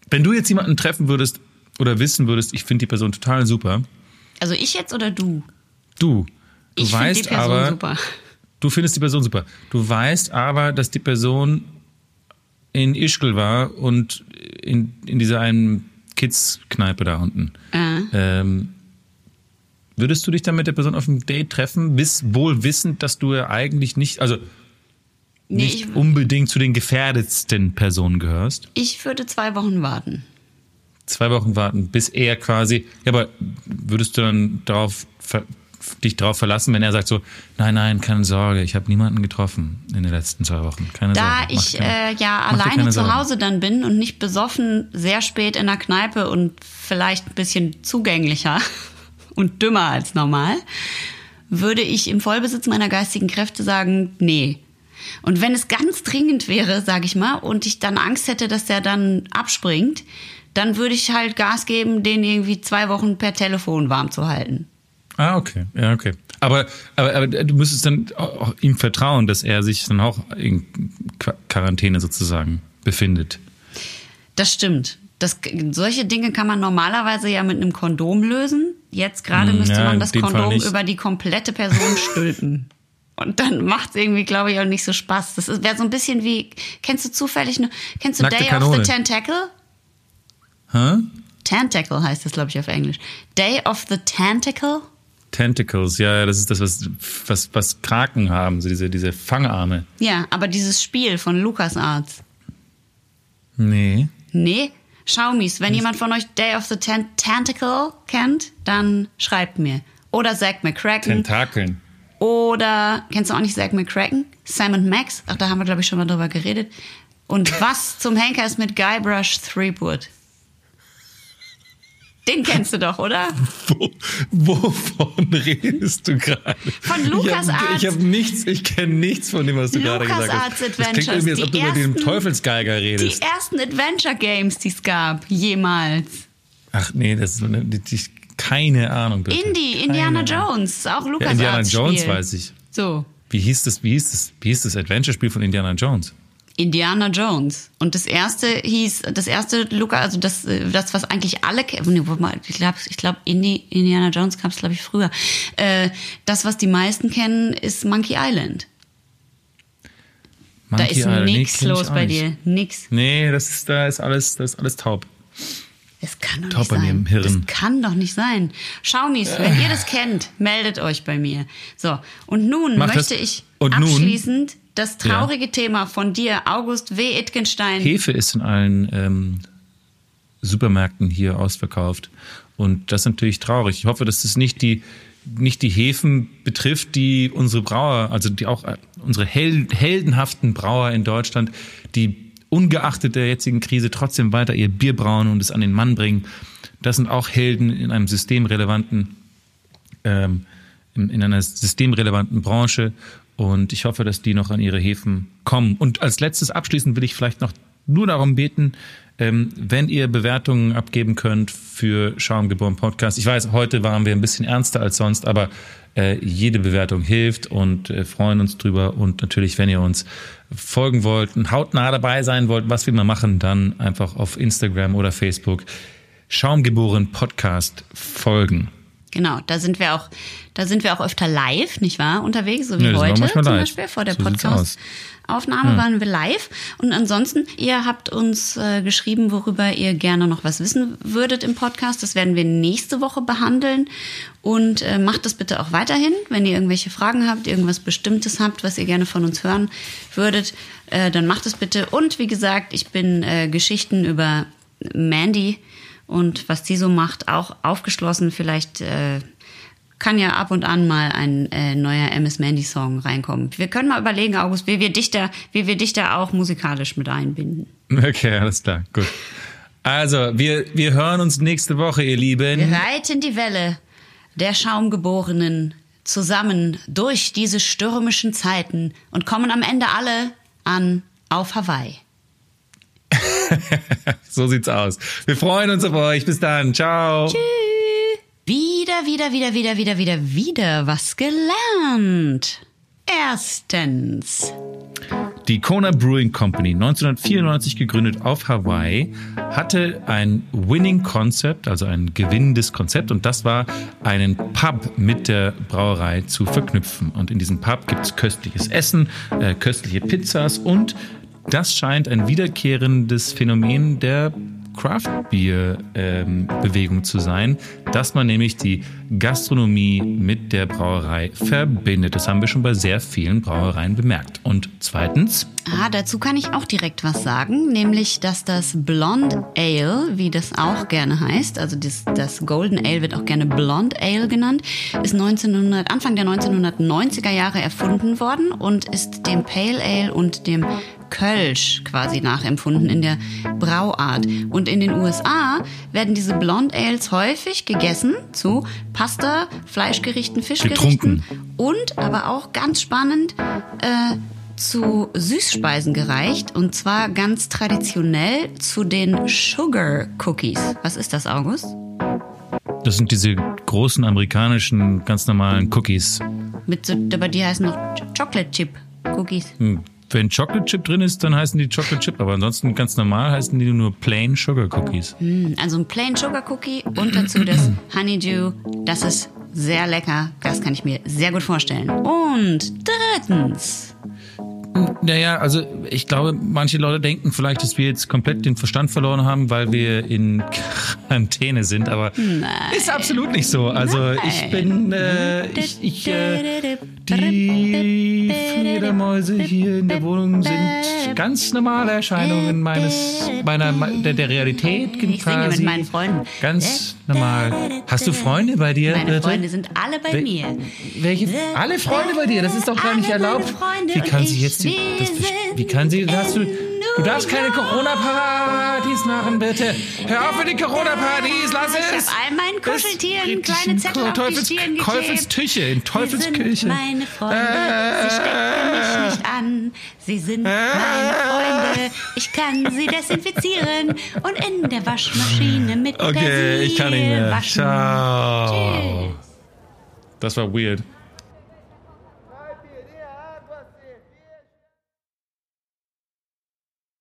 Speaker 1: Wenn du jetzt jemanden treffen würdest oder wissen würdest, ich finde die Person total super,
Speaker 2: Also ich jetzt oder du?
Speaker 1: du, du
Speaker 2: Ich
Speaker 1: weißt
Speaker 2: die Person
Speaker 1: aber,
Speaker 2: super.
Speaker 1: du findest die Person super. Du weißt aber, dass die Person in Ischgl war und in, in dieser einen Kids-Kneipe da unten.
Speaker 2: Äh.
Speaker 1: Ähm, würdest du dich dann mit der Person auf ein Date treffen, bis wohl wissend, dass du ja eigentlich nicht, also
Speaker 2: Nee,
Speaker 1: nicht
Speaker 2: ich,
Speaker 1: unbedingt zu den gefährdetsten Personen gehörst?
Speaker 2: ich würde zwei Wochen warten.
Speaker 1: Zwei Wochen warten, bis er quasi, ja, aber würdest du dann darauf ver, dich darauf verlassen, wenn er sagt so, nein, nein, keine Sorge, ich habe niemanden getroffen in den letzten zwei Wochen. Keine
Speaker 2: Da
Speaker 1: Sorge.
Speaker 2: ich
Speaker 1: keine-
Speaker 2: äh, ja alleine zu. Hause dann bin und nicht besoffen, sehr spät in der Kneipe und vielleicht ein bisschen zugänglicher <laughs> und dümmer als normal, würde ich im Vollbesitz meiner geistigen Kräfte sagen, nee. Und wenn es ganz dringend wäre, sage ich mal, und ich dann Angst hätte, dass der dann abspringt, dann würde ich halt Gas geben, den irgendwie zwei Wochen per Telefon warm zu halten.
Speaker 1: Ah, okay. Ja, okay. Aber, aber, aber du müsstest dann auch ihm vertrauen, dass er sich dann auch in Qu- Quarantäne sozusagen befindet.
Speaker 2: Das stimmt. Das, solche Dinge kann man normalerweise ja mit einem Kondom lösen. Jetzt gerade
Speaker 1: Hm,
Speaker 2: müsste
Speaker 1: ja,
Speaker 2: man das Kondom über die komplette Person <laughs> stülpen. Und dann macht es irgendwie, glaube ich, auch nicht so Spaß. Das wäre so ein bisschen wie, kennst du zufällig, nur- kennst du
Speaker 1: Nackte
Speaker 2: Day
Speaker 1: Kanone.
Speaker 2: of the Tentacle?
Speaker 1: Hä?
Speaker 2: Tentacle heißt das, glaube ich, auf Englisch. Day of the Tentacle?
Speaker 1: Tentacles, ja, ja, das ist das, was, was, was Kraken haben, so diese, diese Fangarme.
Speaker 2: Ja, aber dieses Spiel von LucasArts.
Speaker 1: Nee.
Speaker 2: Nee, Schaumis, wenn jemand von euch Day of the Ten Tentacle kennt, dann schreibt mir. Oder Zack McCracken.
Speaker 1: Tentakeln.
Speaker 2: Oder, kennst du auch nicht Zack McCracken? Simon Max? Ach, da haben wir, glaube ich, schon mal drüber geredet. Und was zum Henker ist mit Guybrush Threepwood? Den kennst du doch, oder? <laughs>
Speaker 1: Wo, wovon redest du gerade?
Speaker 2: Von Lucas
Speaker 1: Ich habe hab nichts, ich kenne nichts von dem, was du gerade gesagt hast.
Speaker 2: Arts
Speaker 1: Das klingt
Speaker 2: Adventures,
Speaker 1: irgendwie, als ob du
Speaker 2: die
Speaker 1: über den
Speaker 2: ersten-
Speaker 1: Teufelsgeiger
Speaker 2: Die
Speaker 1: redest.
Speaker 2: ersten Adventure Games, die es gab, jemals.
Speaker 1: Ach nee, das ist die, die, keine Ahnung. Bitte.
Speaker 2: Indie, Indiana
Speaker 1: Keine Ahnung.
Speaker 2: Jones, auch Lucas
Speaker 1: Ja, Indiana
Speaker 2: Arts
Speaker 1: Jones
Speaker 2: Spiel.
Speaker 1: weiß ich.
Speaker 2: So,
Speaker 1: Wie hieß das, wie hieß das, wie hieß das Adventure-Spiel von Indiana Jones?
Speaker 2: Indiana Jones. Und das erste hieß, das erste Luca, also das, äh, das was eigentlich alle kennen, nee, ich glaube, ich glaub, Indi, Indiana Jones gab es, glaube ich, früher. Äh, das, was die meisten kennen, ist Monkey Island. da
Speaker 1: Monkey
Speaker 2: ist
Speaker 1: Island. Nee, kenn ich
Speaker 2: los bei dir. Nix.
Speaker 1: Nee, das ist, da ist alles, das ist alles taub.
Speaker 2: Das kann doch
Speaker 1: Taub
Speaker 2: nicht sein.
Speaker 1: im Hirn.
Speaker 2: Das kann doch nicht sein. Schaumis, wenn ihr das kennt, meldet euch bei mir. So, und nun
Speaker 1: Mach das.
Speaker 2: möchte ich
Speaker 1: Und nun?
Speaker 2: Das traurige Thema von dir, August W. Itgenstein.
Speaker 1: Hefe ist in allen ähm, Supermärkten hier ausverkauft. Und das ist natürlich traurig. Ich hoffe, dass es nicht die, nicht die Hefen betrifft, die unsere Brauer, also die auch äh, unsere hel heldenhaften Brauer in Deutschland, die ungeachtet der jetzigen Krise trotzdem weiter ihr Bier brauen und es an den Mann bringen. Das sind auch Helden in einem systemrelevanten ähm, in einer systemrelevanten Branche und ich hoffe, dass die noch an ihre Häfen kommen. Und als letztes abschließend will ich vielleicht noch nur darum beten, ähm, wenn ihr Bewertungen abgeben könnt für Schaumgeboren Podcast. Ich weiß, heute waren wir ein bisschen ernster als sonst, aber äh, jede Bewertung hilft und äh, freuen uns drüber. Und natürlich, wenn ihr uns folgen wollt und hautnah dabei sein wollt, was wir mal machen, dann einfach auf Instagram oder Facebook Schaumgeboren Podcast folgen.
Speaker 2: Genau, da sind wir auch, da sind wir auch öfter live, nicht wahr, unterwegs, so wie
Speaker 1: Ja,
Speaker 2: heute zum
Speaker 1: live.
Speaker 2: Beispiel vor der
Speaker 1: So sieht's
Speaker 2: Podcast-Aufnahme waren wir live. Und ansonsten, ihr habt uns äh, geschrieben, worüber ihr gerne noch was wissen würdet im Podcast. Das werden wir nächste Woche behandeln. Und äh, macht das bitte auch weiterhin, wenn ihr irgendwelche Fragen habt, irgendwas Bestimmtes habt, was ihr gerne von uns hören würdet, äh, dann macht es bitte. Und wie gesagt, ich bin äh, Geschichten über Mandy und was die so macht, auch aufgeschlossen. Vielleicht äh, kann ja ab und an mal ein äh, neuer MS Mandy Song reinkommen. Wir können mal überlegen, August, wie wir dich da, wie wir dich da auch musikalisch mit einbinden.
Speaker 1: Okay, alles klar, gut. Also, wir, wir hören uns nächste Woche, ihr Lieben.
Speaker 2: Wir reiten die Welle der Schaumgeborenen zusammen durch diese stürmischen Zeiten und kommen am Ende alle an auf Hawaii. <laughs>
Speaker 1: So sieht's aus. Wir freuen uns auf euch. Bis dann. Ciao.
Speaker 2: Wieder, wieder, wieder, wieder, wieder, wieder, wieder was gelernt. Erstens.
Speaker 1: Die Kona Brewing Company, 1994 gegründet auf Hawaii, hatte ein Winning Concept, also ein gewinnendes Konzept. Und das war, einen Pub mit der Brauerei zu verknüpfen. Und in diesem Pub gibt's köstliches Essen, äh, köstliche Pizzas und das scheint ein wiederkehrendes Phänomen der Craft Beer ähm, Bewegung zu sein, dass man nämlich die Gastronomie mit der Brauerei verbindet. Das haben wir schon bei sehr vielen Brauereien bemerkt. Und zweitens,
Speaker 2: Ah, dazu kann ich auch direkt was sagen, nämlich, dass das Blonde Ale, wie das auch gerne heißt, also das, das Golden Ale wird auch gerne Blonde Ale genannt, ist 1900, Anfang der 1990er Jahre erfunden worden und ist dem Pale Ale und dem Kölsch quasi nachempfunden in der Brauart. Und in den USA werden diese Blonde Ales häufig gegessen zu Pasta, Fleischgerichten, Fischgerichten
Speaker 1: Getrunken.
Speaker 2: und aber auch ganz spannend äh, zu Süßspeisen gereicht und zwar ganz traditionell zu den Sugar Cookies. Was ist das, August?
Speaker 1: das sind diese großen amerikanischen, ganz normalen Cookies.
Speaker 2: Mit so, aber die heißen noch Ch- Chocolate Chip Cookies.
Speaker 1: Hm, Wenn Chocolate Chip drin ist, dann heißen die Chocolate Chip, aber ansonsten ganz normal heißen die nur Plain Sugar Cookies.
Speaker 2: Mm, Also ein Plain Sugar Cookie und dazu das Honeydew. Das ist sehr lecker. Das kann ich mir sehr gut vorstellen. Und drittens.
Speaker 1: Naja, also ich glaube, manche Leute denken vielleicht, dass wir jetzt komplett den Verstand verloren haben, weil wir in Quarantäne sind, aber ist absolut nicht so. Also ich bin, äh, ich, ich äh, die Fledermäuse hier in der Wohnung sind ganz normale Erscheinungen meines, meiner, der, der Realität
Speaker 2: Ich singe mit
Speaker 1: quasi.
Speaker 2: meinen Freunden.
Speaker 1: Ganz normal. Hast du Freunde bei dir?
Speaker 2: Meine
Speaker 1: Birte?
Speaker 2: Freunde sind alle bei
Speaker 1: Wel-
Speaker 2: mir.
Speaker 1: Welche? Alle Freunde bei dir? Das ist doch gar nicht erlaubt.
Speaker 2: Freunde
Speaker 1: Wie kann sie
Speaker 2: ich,
Speaker 1: jetzt die, das, Wie kann sie? Hast du, Du darfst keine Corona-Partys machen, bitte. Hör auf mit den Corona-Partys, lass
Speaker 2: Ich
Speaker 1: es.
Speaker 2: habe all meinen Kuscheltieren kleine Zettel auf die
Speaker 1: Teufels,
Speaker 2: Stirn geklebt.
Speaker 1: Teufelsküche, in
Speaker 2: Sie sind
Speaker 1: Teufelsküche.
Speaker 2: meine Freunde, sie stecken mich nicht an. Sie sind meine Freunde, ich kann sie desinfizieren und in der Waschmaschine mit
Speaker 1: Okay,
Speaker 2: Persil
Speaker 1: ich kann nicht mehr.
Speaker 2: waschen.
Speaker 1: Ciao.
Speaker 2: Tschüss.
Speaker 1: Das war weird.